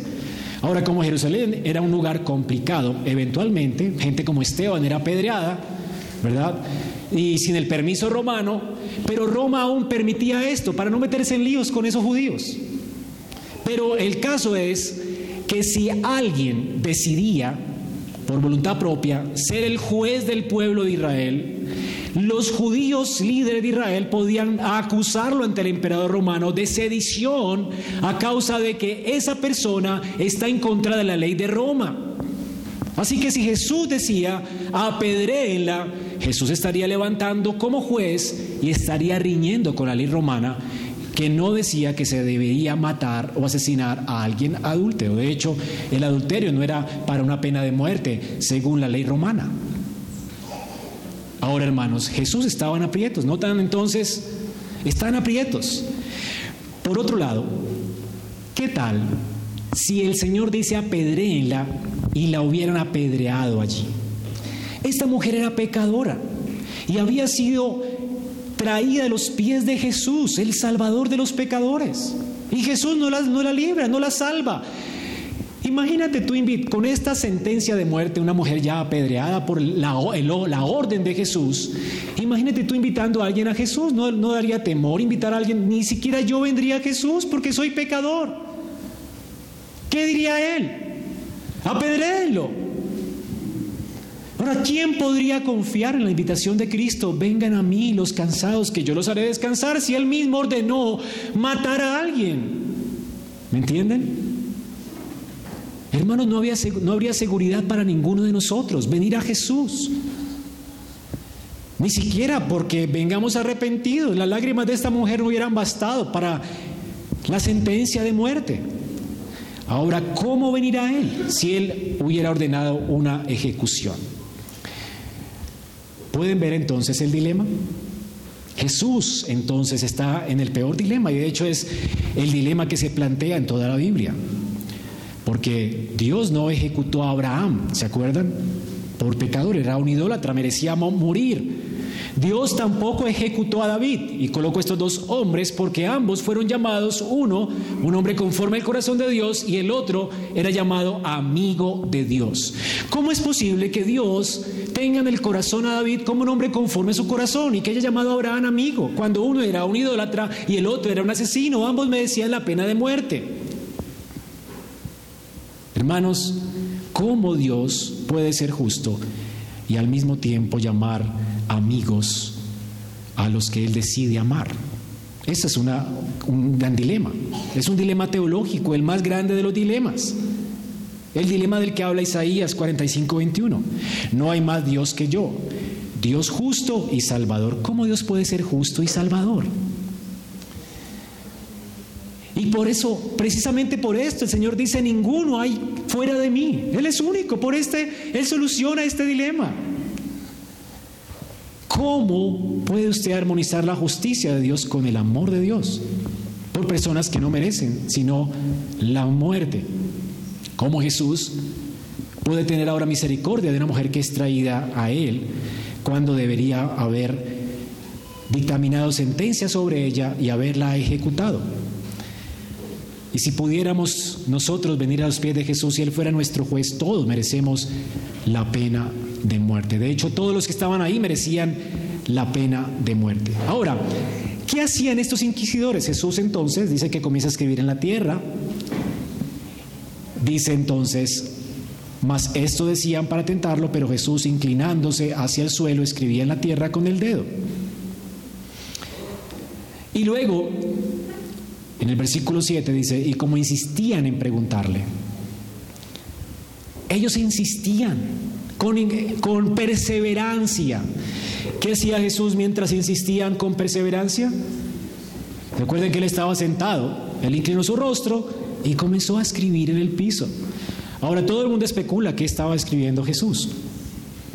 Ahora, como Jerusalén era un lugar complicado, eventualmente, gente como Esteban era apedreada, ¿verdad? Y sin el permiso romano, pero Roma aún permitía esto para no meterse en líos con esos judíos. Pero el caso es que si alguien decidía, por voluntad propia, ser el juez del pueblo de Israel, los judíos líderes de Israel podían acusarlo ante el emperador romano de sedición a causa de que esa persona está en contra de la ley de Roma. Así que si Jesús decía, apedréenla, Jesús estaría levantando como juez y estaría riñendo con la ley romana que no decía que se debería matar o asesinar a alguien adúltero. De hecho, el adulterio no era para una pena de muerte, según la ley romana. Ahora, hermanos, Jesús estaba en aprietos, ¿notan entonces? Están aprietos. Por otro lado, ¿qué tal si el Señor dice apedréenla y la hubieran apedreado allí? Esta mujer era pecadora y había sido traída a los pies de Jesús, el Salvador de los pecadores. Y Jesús no la, no la libra, no la salva. Imagínate tú con esta sentencia de muerte, una mujer ya apedreada por la, la, orden de Jesús. Imagínate tú invitando a alguien a Jesús. No, no daría temor invitar a alguien. Ni siquiera yo vendría a Jesús porque soy pecador. ¿Qué diría él? Apedréelo. Ahora, ¿quién podría confiar en la invitación de Cristo? Vengan a mí los cansados, que yo los haré descansar, si Él mismo ordenó matar a alguien. ¿Me entienden? Hermanos, no, había, no habría seguridad para ninguno de nosotros venir a Jesús. Ni siquiera porque vengamos arrepentidos. Las lágrimas de esta mujer no hubieran bastado para la sentencia de muerte. Ahora, ¿cómo venir a Él si Él hubiera ordenado una ejecución? ¿Pueden ver entonces el dilema? Jesús entonces está en el peor dilema y de hecho es el dilema que se plantea en toda la Biblia. Porque Dios no ejecutó a Abraham, ¿se acuerdan? Por pecador, era un idólatra, merecía morir. Dios tampoco ejecutó a David y colocó estos dos hombres porque ambos fueron llamados, uno, un hombre conforme al corazón de Dios y el otro era llamado amigo de Dios. ¿Cómo es posible que Dios tenga en el corazón a David como un hombre conforme a su corazón y que haya llamado a Abraham amigo cuando uno era un idólatra y el otro era un asesino? Ambos merecían la pena de muerte. Hermanos, ¿cómo Dios puede ser justo y al mismo tiempo llamar amigos a los que Él decide amar. Ese es una, un gran dilema. Es un dilema teológico, el más grande de los dilemas. El dilema del que habla Isaías 45, 21. No hay más Dios que yo. Dios justo y salvador. ¿Cómo Dios puede ser justo y salvador? Y por eso, precisamente por esto, el Señor dice, ninguno hay fuera de mí. Él es único. Por este, Él soluciona este dilema. ¿Cómo puede usted armonizar la justicia de Dios con el amor de Dios? Por personas que no merecen, sino la muerte. ¿Cómo Jesús puede tener ahora misericordia de una mujer que es traída a Él cuando debería haber dictaminado sentencia sobre ella y haberla ejecutado? Y si pudiéramos nosotros venir a los pies de Jesús y Él fuera nuestro juez, todos merecemos la pena de muerte. De hecho, todos los que estaban ahí merecían la pena de muerte. Ahora, ¿qué hacían estos inquisidores? Jesús entonces dice que comienza a escribir en la tierra. Dice entonces, mas esto decían para tentarlo, pero Jesús inclinándose hacia el suelo escribía en la tierra con el dedo. Y luego, en el versículo 7 dice, y como insistían en preguntarle, ellos insistían con, perseverancia. ¿Qué hacía Jesús mientras insistían con perseverancia? Recuerden que él estaba sentado, él inclinó su rostro y comenzó a escribir en el piso. Ahora todo el mundo especula qué estaba escribiendo Jesús.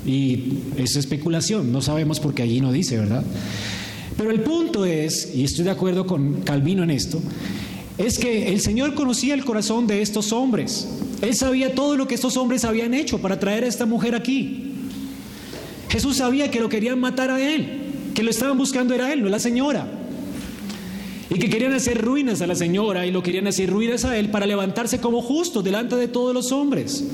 Y es especulación, no sabemos porque allí no dice, ¿verdad? Pero el punto es, y estoy de acuerdo con Calvino en esto, es que el Señor conocía el corazón de estos hombres. Él sabía todo lo que estos hombres habían hecho para traer a esta mujer aquí. Jesús sabía que lo querían matar a él, que lo estaban buscando era él, no la señora. Y que querían hacer ruinas a la señora y lo querían hacer ruinas a él para levantarse como justo delante de todos los hombres.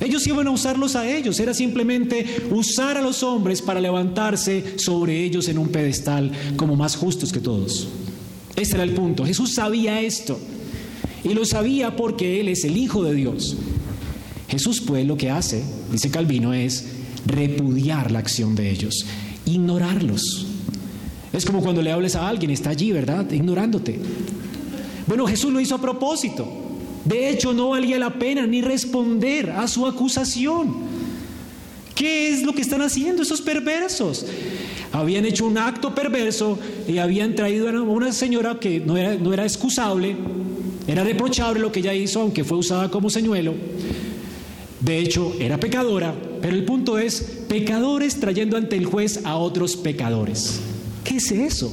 Ellos iban a usarlos a ellos, era simplemente usar a los hombres para levantarse sobre ellos en un pedestal como más justos que todos. Este era el punto. Jesús sabía esto. Y lo sabía porque Él es el Hijo de Dios. Jesús pues lo que hace, dice Calvino, es repudiar la acción de ellos, ignorarlos. Es como cuando le hables a alguien, está allí, ¿verdad? Ignorándote. Bueno, Jesús lo hizo a propósito. De hecho, no valía la pena ni responder a su acusación. ¿Qué es lo que están haciendo esos perversos? Habían hecho un acto perverso y habían traído a una señora que no era, no era excusable, era reprochable lo que ella hizo, aunque fue usada como señuelo. De hecho, era pecadora, pero el punto es, pecadores trayendo ante el juez a otros pecadores. ¿Qué es eso?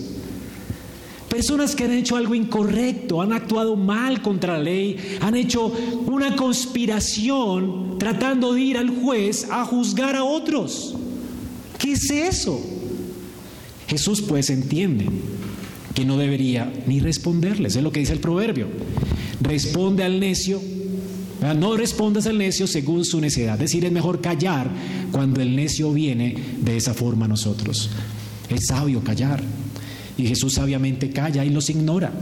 Personas que han hecho algo incorrecto, han actuado mal contra la ley, han hecho una conspiración tratando de ir al juez a juzgar a otros. ¿Qué es eso? Jesús pues entiende que no debería ni responderles, es lo que dice el proverbio. Responde al necio, no respondas al necio según su necedad, es decir, es mejor callar cuando el necio viene de esa forma a nosotros. Es sabio callar. Y Jesús sabiamente calla y los ignora.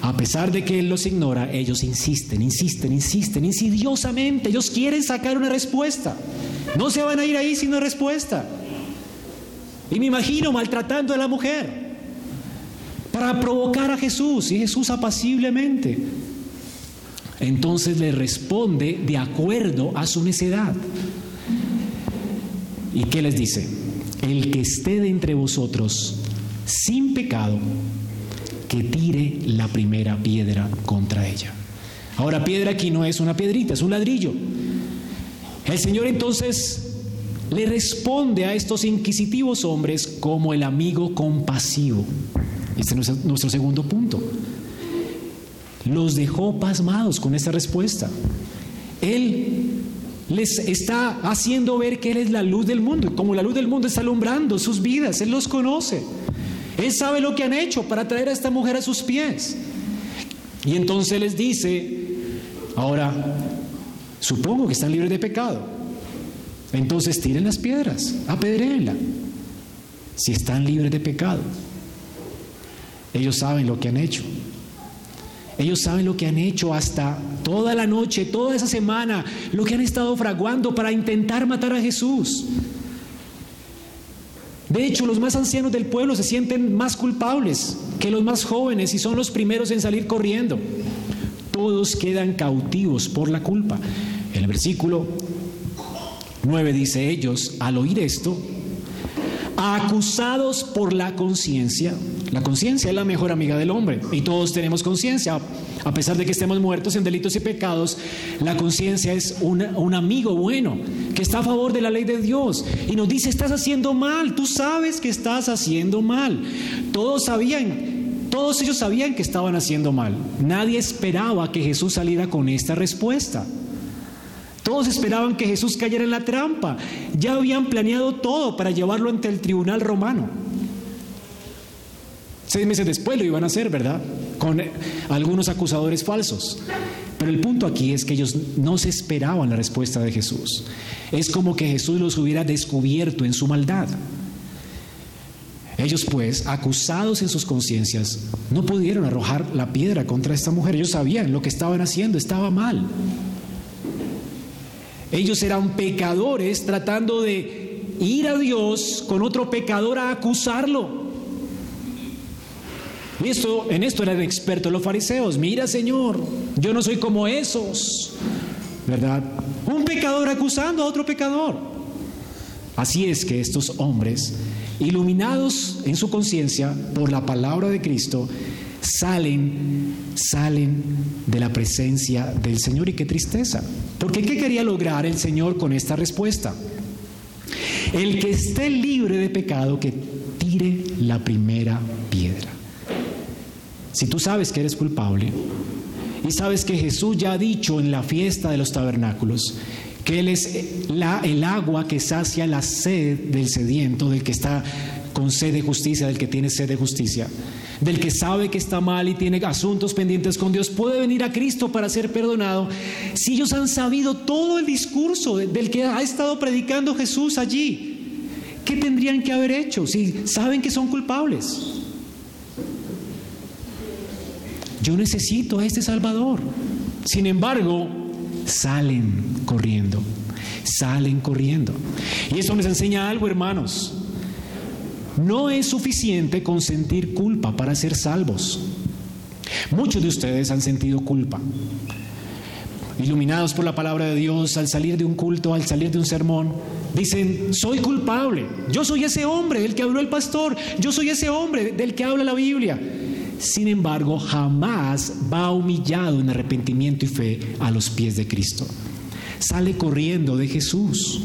A pesar de que Él los ignora, ellos insisten, insisten, insisten, insidiosamente. Ellos quieren sacar una respuesta. No se van a ir ahí sin una respuesta. Y me imagino maltratando a la mujer para provocar a Jesús y Jesús apaciblemente. Entonces le responde de acuerdo a su necedad. ¿Y qué les dice? El que esté de entre vosotros sin pecado, que tire la primera piedra contra ella. Ahora, piedra aquí no es una piedrita, es un ladrillo. El Señor entonces le responde a estos inquisitivos hombres como el amigo compasivo. Este es nuestro segundo punto. Los dejó pasmados con esta respuesta. Él les está haciendo ver que Él es la luz del mundo. Y como la luz del mundo está alumbrando sus vidas, Él los conoce. Él sabe lo que han hecho para traer a esta mujer a sus pies. Y entonces les dice, ahora, supongo que están libres de pecado. Entonces tiren las piedras, apedréenla. Si están libres de pecado. Ellos saben lo que han hecho. Ellos saben lo que han hecho hasta toda la noche, toda esa semana, lo que han estado fraguando para intentar matar a Jesús. De hecho, los más ancianos del pueblo se sienten más culpables que los más jóvenes y son los primeros en salir corriendo. Todos quedan cautivos por la culpa. El versículo 9 dice ellos, al oír esto, acusados por la conciencia. La conciencia es la mejor amiga del hombre y todos tenemos conciencia. A pesar de que estemos muertos en delitos y pecados, la conciencia es un, un, amigo bueno que está a favor de la ley de Dios y nos dice, estás haciendo mal, tú sabes que estás haciendo mal. Todos sabían, todos ellos sabían que estaban haciendo mal. Nadie esperaba que Jesús saliera con esta respuesta. Todos esperaban que Jesús cayera en la trampa. Ya habían planeado todo para llevarlo ante el tribunal romano. Seis meses después lo iban a hacer, ¿verdad? Con algunos acusadores falsos. Pero el punto aquí es que ellos no se esperaban la respuesta de Jesús. Es como que Jesús los hubiera descubierto en su maldad. Ellos pues, acusados en sus conciencias, no pudieron arrojar la piedra contra esta mujer. Ellos sabían lo que estaban haciendo, estaba mal. Ellos eran pecadores tratando de ir a Dios con otro pecador a acusarlo. Esto, en esto eran expertos los fariseos. Mira, Señor, yo no soy como esos. ¿Verdad? Un pecador acusando a otro pecador. Así es que estos hombres, iluminados en su conciencia por la palabra de Cristo, salen, salen de la presencia del Señor y qué tristeza. Porque ¿qué quería lograr el Señor con esta respuesta? El que esté libre de pecado, que tire la primera piedra. Si tú sabes que eres culpable y sabes que Jesús ya ha dicho en la fiesta de los tabernáculos que Él es la, el agua que sacia la sed del sediento, del que está con sed de justicia, del que tiene sed de justicia, del que sabe que está mal y tiene asuntos pendientes con Dios, puede venir a Cristo para ser perdonado. Si ellos han sabido todo el discurso del que ha estado predicando Jesús allí, ¿qué tendrían que haber hecho si saben que son culpables? Yo necesito a este Salvador. Sin embargo, salen corriendo, salen corriendo. Y eso nos enseña algo, hermanos. No es suficiente con sentir culpa para ser salvos. Muchos de ustedes han sentido culpa. Iluminados por la palabra de Dios, al salir de un culto, al salir de un sermón, dicen, soy culpable. Yo soy ese hombre del que habló el pastor. Yo soy ese hombre del que habla la Biblia. Sin embargo, jamás va humillado en arrepentimiento y fe a los pies de Cristo. Sale corriendo de Jesús,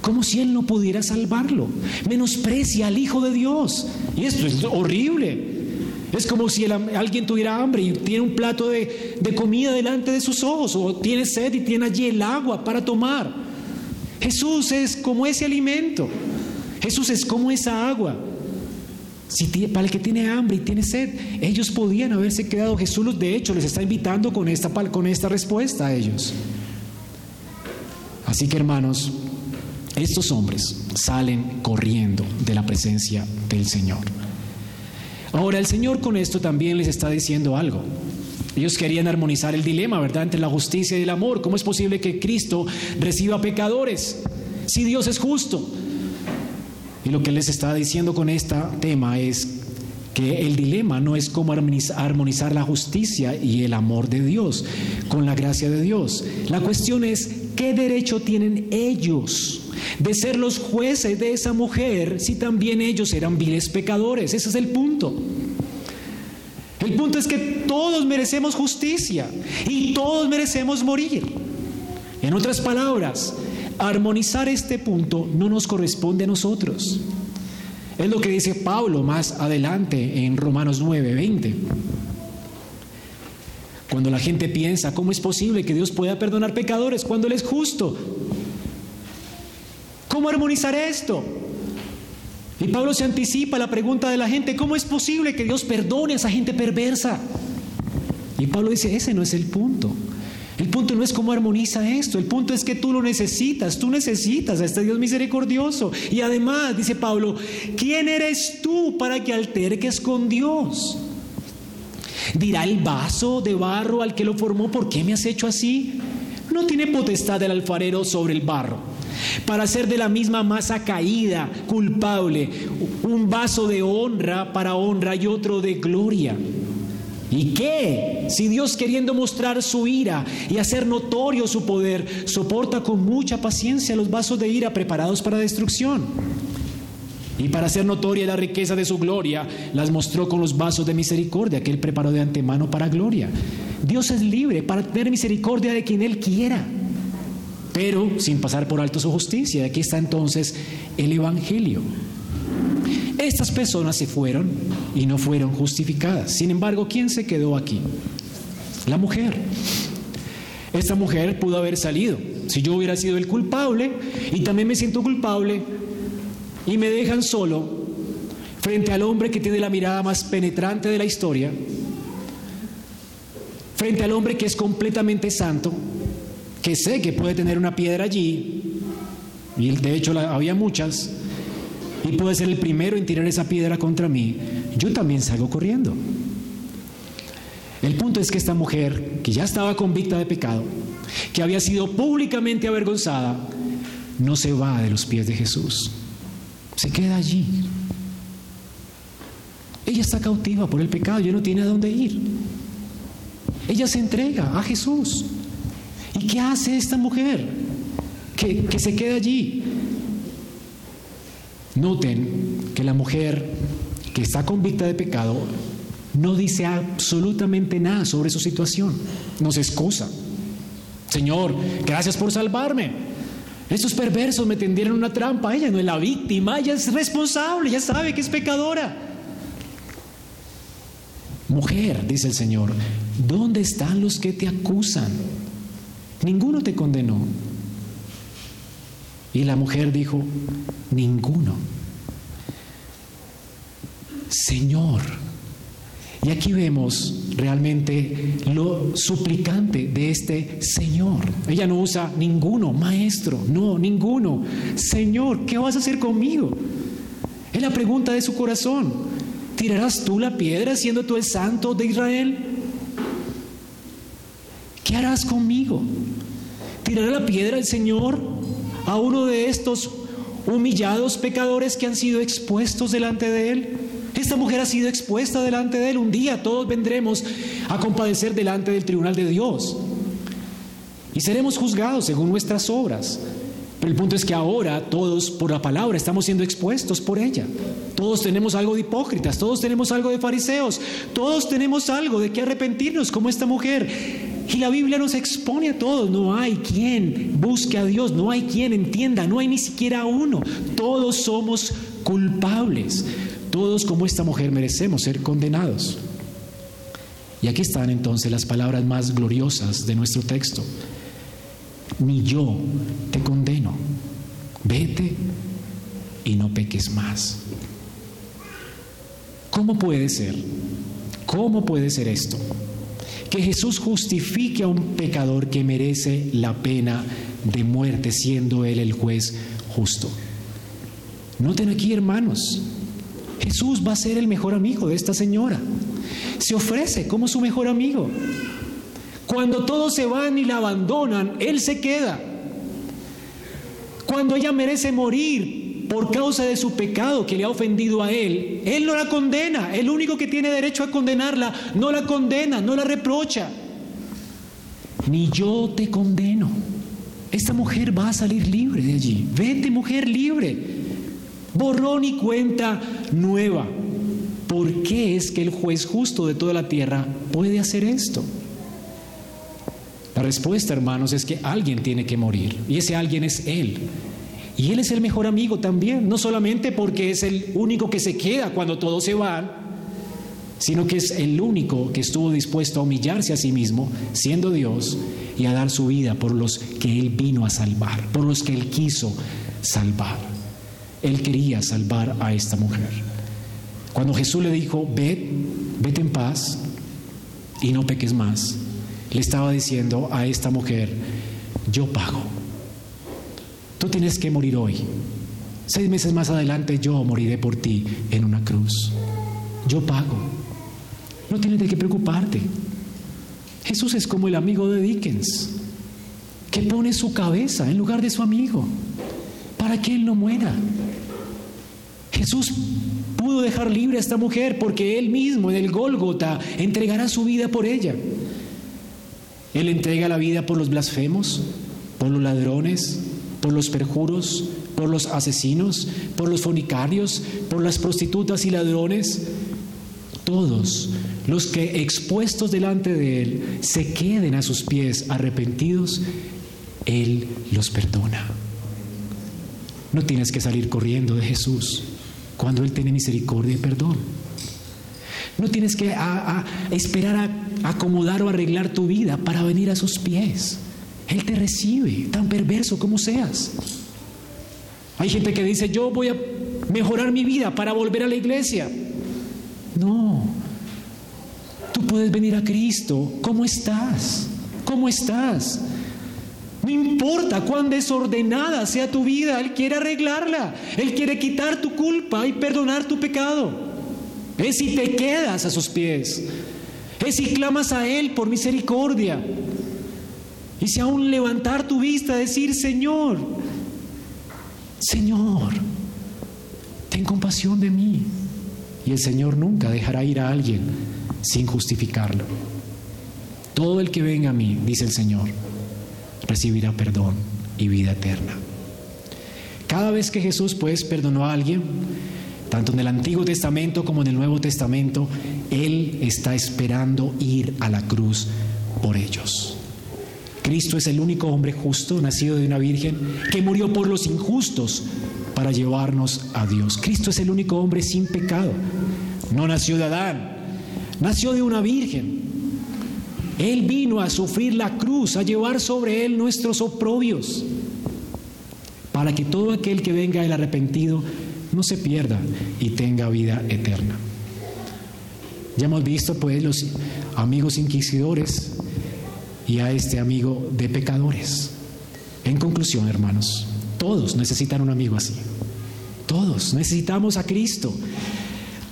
como si Él no pudiera salvarlo. Menosprecia al Hijo de Dios. Y esto es horrible. Es como si alguien tuviera hambre y tiene un plato de, de comida delante de sus ojos, o tiene sed y tiene allí el agua para tomar. Jesús es como ese alimento. Jesús es como esa agua. Si para el que tiene hambre y tiene sed, ellos podían haberse quedado. Jesús, de hecho, les está invitando con esta, con esta respuesta a ellos. Así que, hermanos, estos hombres salen corriendo de la presencia del Señor. Ahora, el Señor con esto también les está diciendo algo. Ellos querían armonizar el dilema, ¿verdad?, entre la justicia y el amor. ¿Cómo es posible que Cristo reciba pecadores si Dios es justo? Y lo que les está diciendo con este tema es que el dilema no es cómo armonizar la justicia y el amor de Dios con la gracia de Dios. La cuestión es qué derecho tienen ellos de ser los jueces de esa mujer si también ellos eran viles pecadores. Ese es el punto. El punto es que todos merecemos justicia y todos merecemos morir. En otras palabras, armonizar este punto no nos corresponde a nosotros. Es lo que dice Pablo más adelante en Romanos 9, 20. Cuando la gente piensa, ¿cómo es posible que Dios pueda perdonar pecadores cuando Él es justo? ¿Cómo armonizar esto? Y Pablo se anticipa la pregunta de la gente, ¿cómo es posible que Dios perdone a esa gente perversa? Y Pablo dice, ese no es el punto. El punto no es cómo armoniza esto, el punto es que tú lo necesitas, tú necesitas a este Dios misericordioso. Y además, dice Pablo, ¿quién eres tú para que alterques con Dios? Dirá el vaso de barro al que lo formó, ¿por qué me has hecho así? No tiene potestad el alfarero sobre el barro para hacer de la misma masa caída, culpable, un vaso de honra para honra y otro de gloria. ¿Y qué? Si Dios queriendo mostrar su ira y hacer notorio su poder, soporta con mucha paciencia los vasos de ira preparados para destrucción. Y para hacer notoria la riqueza de su gloria, las mostró con los vasos de misericordia que Él preparó de antemano para gloria. Dios es libre para tener misericordia de quien Él quiera, pero sin pasar por alto su justicia. Aquí está entonces el Evangelio. Estas personas se fueron y no fueron justificadas. Sin embargo, ¿quién se quedó aquí? La mujer. Esta mujer pudo haber salido. Si yo hubiera sido el culpable y también me siento culpable y me dejan solo frente al hombre que tiene la mirada más penetrante de la historia, frente al hombre que es completamente santo, que sé que puede tener una piedra allí, y de hecho había muchas, y puede ser el primero en tirar esa piedra contra mí, yo también salgo corriendo. El punto es que esta mujer, que ya estaba convicta de pecado, que había sido públicamente avergonzada, no se va de los pies de Jesús. Se queda allí. Ella está cautiva por el pecado, ya no tiene a dónde ir. Ella se entrega a Jesús. ¿Y qué hace esta mujer? Que, que se queda allí. Noten que la mujer que está convicta de pecado no dice absolutamente nada sobre su situación. No se excusa. Señor, gracias por salvarme. Estos perversos me tendieron una trampa. Ella no es la víctima, ella es responsable, ella sabe que es pecadora. Mujer, dice el Señor, ¿dónde están los que te acusan? Ninguno te condenó. Y la mujer dijo, ninguno. Señor, y aquí vemos realmente lo suplicante de este Señor. Ella no usa ninguno, maestro, no, ninguno. Señor, ¿qué vas a hacer conmigo? Es la pregunta de su corazón. ¿Tirarás tú la piedra siendo tú el santo de Israel? ¿Qué harás conmigo? ¿Tirará la piedra el Señor a uno de estos humillados pecadores que han sido expuestos delante de Él? Esta mujer ha sido expuesta delante de Él. Un día todos vendremos a compadecer delante del tribunal de Dios. Y seremos juzgados según nuestras obras. Pero el punto es que ahora todos por la palabra estamos siendo expuestos por ella. Todos tenemos algo de hipócritas, todos tenemos algo de fariseos, todos tenemos algo de que arrepentirnos como esta mujer. Y la Biblia nos expone a todos, no hay quien busque a Dios, no hay quien entienda, no hay ni siquiera uno. Todos somos culpables. Todos como esta mujer merecemos ser condenados. Y aquí están entonces las palabras más gloriosas de nuestro texto. Ni yo te condeno. Vete y no peques más. ¿Cómo puede ser? ¿Cómo puede ser esto? Que Jesús justifique a un pecador que merece la pena de muerte siendo Él el juez justo. Noten aquí, hermanos, Jesús va a ser el mejor amigo de esta señora. Se ofrece como su mejor amigo. Cuando todos se van y la abandonan, Él se queda. Cuando ella merece morir por causa de su pecado que le ha ofendido a Él, Él no la condena. El único que tiene derecho a condenarla no la condena, no la reprocha. Ni yo te condeno. Esta mujer va a salir libre de allí. Vete mujer libre borrón y cuenta nueva. ¿Por qué es que el juez justo de toda la tierra puede hacer esto? La respuesta, hermanos, es que alguien tiene que morir y ese alguien es Él. Y Él es el mejor amigo también, no solamente porque es el único que se queda cuando todos se van, sino que es el único que estuvo dispuesto a humillarse a sí mismo, siendo Dios, y a dar su vida por los que Él vino a salvar, por los que Él quiso salvar. Él quería salvar a esta mujer. Cuando Jesús le dijo, ve, vete en paz y no peques más, le estaba diciendo a esta mujer, yo pago. Tú tienes que morir hoy. Seis meses más adelante yo moriré por ti en una cruz. Yo pago. No tienes de qué preocuparte. Jesús es como el amigo de Dickens, que pone su cabeza en lugar de su amigo, para que él no muera. Jesús pudo dejar libre a esta mujer porque él mismo en el Gólgota entregará su vida por ella. Él entrega la vida por los blasfemos, por los ladrones, por los perjuros, por los asesinos, por los fornicarios, por las prostitutas y ladrones. Todos los que expuestos delante de Él se queden a sus pies arrepentidos, Él los perdona. No tienes que salir corriendo de Jesús cuando Él tiene misericordia y perdón. No tienes que esperar a acomodar o arreglar tu vida para venir a sus pies. Él te recibe, tan perverso como seas. Hay gente que dice, yo voy a mejorar mi vida para volver a la iglesia. No, tú puedes venir a Cristo. ¿Cómo estás? ¿Cómo estás? No importa cuán desordenada sea tu vida, Él quiere arreglarla. Él quiere quitar tu culpa y perdonar tu pecado. Es si te quedas a sus pies. Es si clamas a Él por misericordia. Y si aún levantar tu vista, decir, Señor, Señor, ten compasión de mí. Y el Señor nunca dejará ir a alguien sin justificarlo. Todo el que venga a mí, dice el Señor, recibirá perdón y vida eterna. Cada vez que Jesús pues perdonó a alguien, tanto en el Antiguo Testamento como en el Nuevo Testamento, Él está esperando ir a la cruz por ellos. Cristo es el único hombre justo, nacido de una virgen, que murió por los injustos para llevarnos a Dios. Cristo es el único hombre sin pecado. No nació de Adán, nació de una virgen. Él vino a sufrir la cruz, a llevar sobre él nuestros oprobios, para que todo aquel que venga el arrepentido no se pierda y tenga vida eterna. Ya hemos visto pues los amigos inquisidores y a este amigo de pecadores. En conclusión, hermanos, todos necesitan un amigo así. Todos necesitamos a Cristo.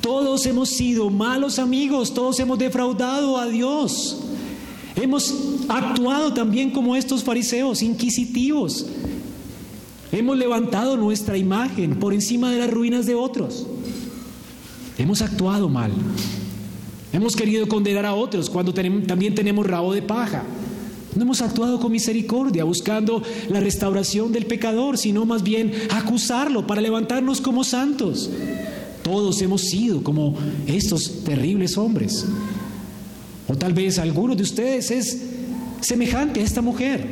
Todos hemos sido malos amigos, todos hemos defraudado a Dios. Hemos actuado también como estos fariseos, inquisitivos. Hemos levantado nuestra imagen por encima de las ruinas de otros. Hemos actuado mal. Hemos querido condenar a otros cuando también tenemos rabo de paja. No hemos actuado con misericordia, buscando la restauración del pecador, sino más bien acusarlo para levantarnos como santos. Todos hemos sido como estos terribles hombres. O tal vez alguno de ustedes es semejante a esta mujer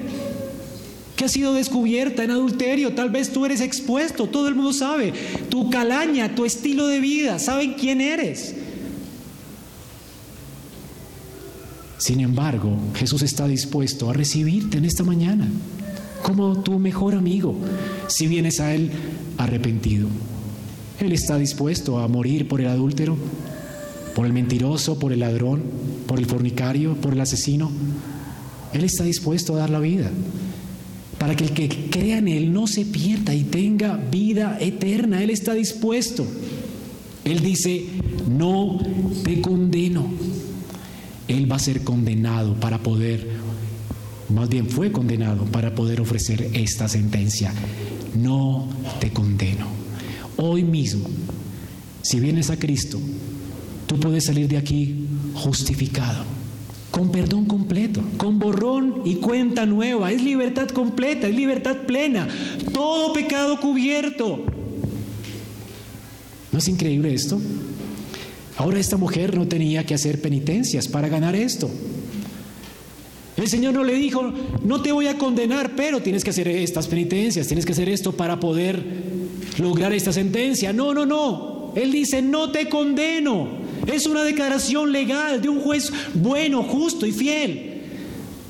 que ha sido descubierta en adulterio. Tal vez tú eres expuesto, todo el mundo sabe. Tu calaña, tu estilo de vida, saben quién eres. Sin embargo, Jesús está dispuesto a recibirte en esta mañana como tu mejor amigo si vienes a Él arrepentido. Él está dispuesto a morir por el adúltero, por el mentiroso, por el ladrón, por el fornicario, por el asesino. Él está dispuesto a dar la vida para que el que crea en Él no se pierda y tenga vida eterna. Él está dispuesto. Él dice, no te condeno. Él va a ser condenado para poder, más bien fue condenado para poder ofrecer esta sentencia. No te condeno. Hoy mismo, si vienes a Cristo, tú puedes salir de aquí justificado, con perdón completo, con borrón y cuenta nueva. Es libertad completa, es libertad plena, todo pecado cubierto. ¿No es increíble esto? Ahora esta mujer no tenía que hacer penitencias para ganar esto. El Señor no le dijo, no te voy a condenar, pero tienes que hacer estas penitencias, tienes que hacer esto para poder lograr esta sentencia. No, no, no. Él dice, no te condeno. Es una declaración legal de un juez bueno, justo y fiel,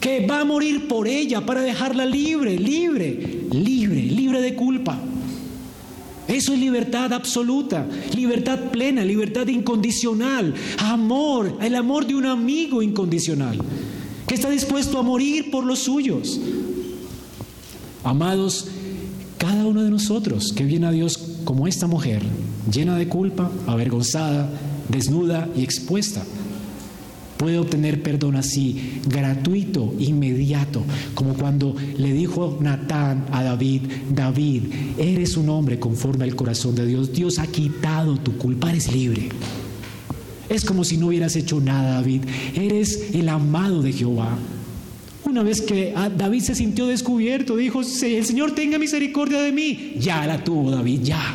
que va a morir por ella para dejarla libre, libre, libre, libre de culpa. Eso es libertad absoluta, libertad plena, libertad incondicional, amor, el amor de un amigo incondicional, que está dispuesto a morir por los suyos. Amados, cada uno de nosotros que viene a Dios como esta mujer, llena de culpa, avergonzada, desnuda y expuesta, puede obtener perdón así, gratuito, inmediato, como cuando le dijo Natán a David, David, eres un hombre conforme al corazón de Dios, Dios ha quitado tu culpa, eres libre. Es como si no hubieras hecho nada, David, eres el amado de Jehová. Una vez que David se sintió descubierto, dijo, el Señor tenga misericordia de mí. Ya la tuvo David, ya.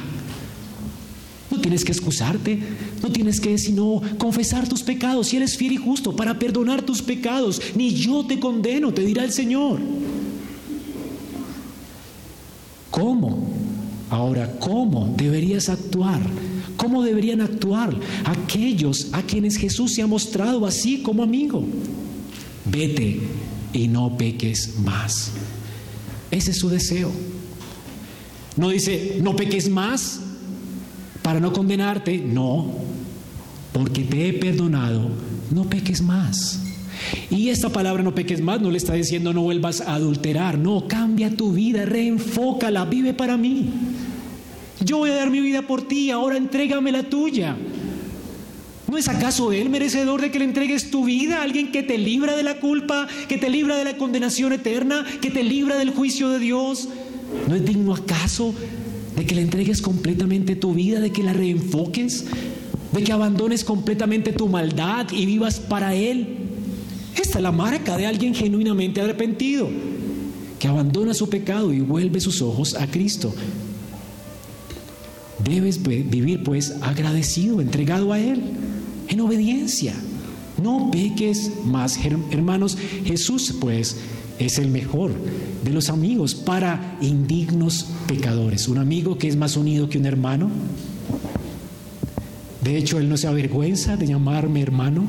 No tienes que excusarte, no tienes que sino confesar tus pecados si eres fiel y justo para perdonar tus pecados. Ni yo te condeno, te dirá el Señor. ¿Cómo? Ahora, ¿cómo deberías actuar? ¿Cómo deberían actuar aquellos a quienes Jesús se ha mostrado así como amigo? Vete y no peques más. Ese es su deseo. No dice, no peques más, para no condenarte, no, porque te he perdonado, no peques más. Y esta palabra no peques más no le está diciendo no vuelvas a adulterar, no, cambia tu vida, reenfócala, vive para mí. Yo voy a dar mi vida por ti, ahora entrégame la tuya. ¿No es acaso Él merecedor de que le entregues tu vida a alguien que te libra de la culpa, que te libra de la condenación eterna, que te libra del juicio de Dios? ¿No es digno acaso de que le entregues completamente tu vida, de que la reenfoques, de que abandones completamente tu maldad y vivas para Él? Esta es la marca de alguien genuinamente arrepentido, que abandona su pecado y vuelve sus ojos a Cristo. Debes vivir pues agradecido, entregado a Él, en obediencia. No peques más, hermanos. Jesús pues es el mejor de los amigos para indignos pecadores. Un amigo que es más unido que un hermano. De hecho, Él no se avergüenza de llamarme hermano.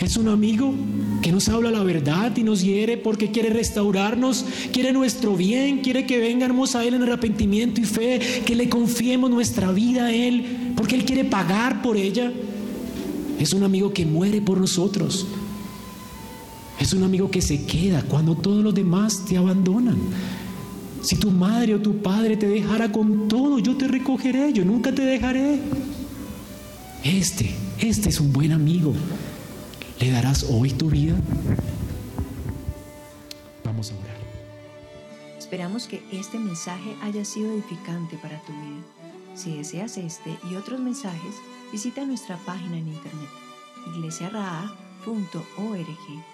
Es un amigo que nos habla la verdad y nos hiere porque quiere restaurarnos, quiere nuestro bien, quiere que vengamos a Él en arrepentimiento y fe, que le confiemos nuestra vida a Él, porque Él quiere pagar por ella. Es un amigo que muere por nosotros. Es un amigo que se queda cuando todos los demás te abandonan. Si tu madre o tu padre te dejara con todo, yo te recogeré, yo nunca te dejaré. Este, este es un buen amigo. ¿Le darás hoy tu vida? Vamos a orar. Esperamos que este mensaje haya sido edificante para tu vida. Si deseas este y otros mensajes, visita nuestra página en internet iglesiaraa.org.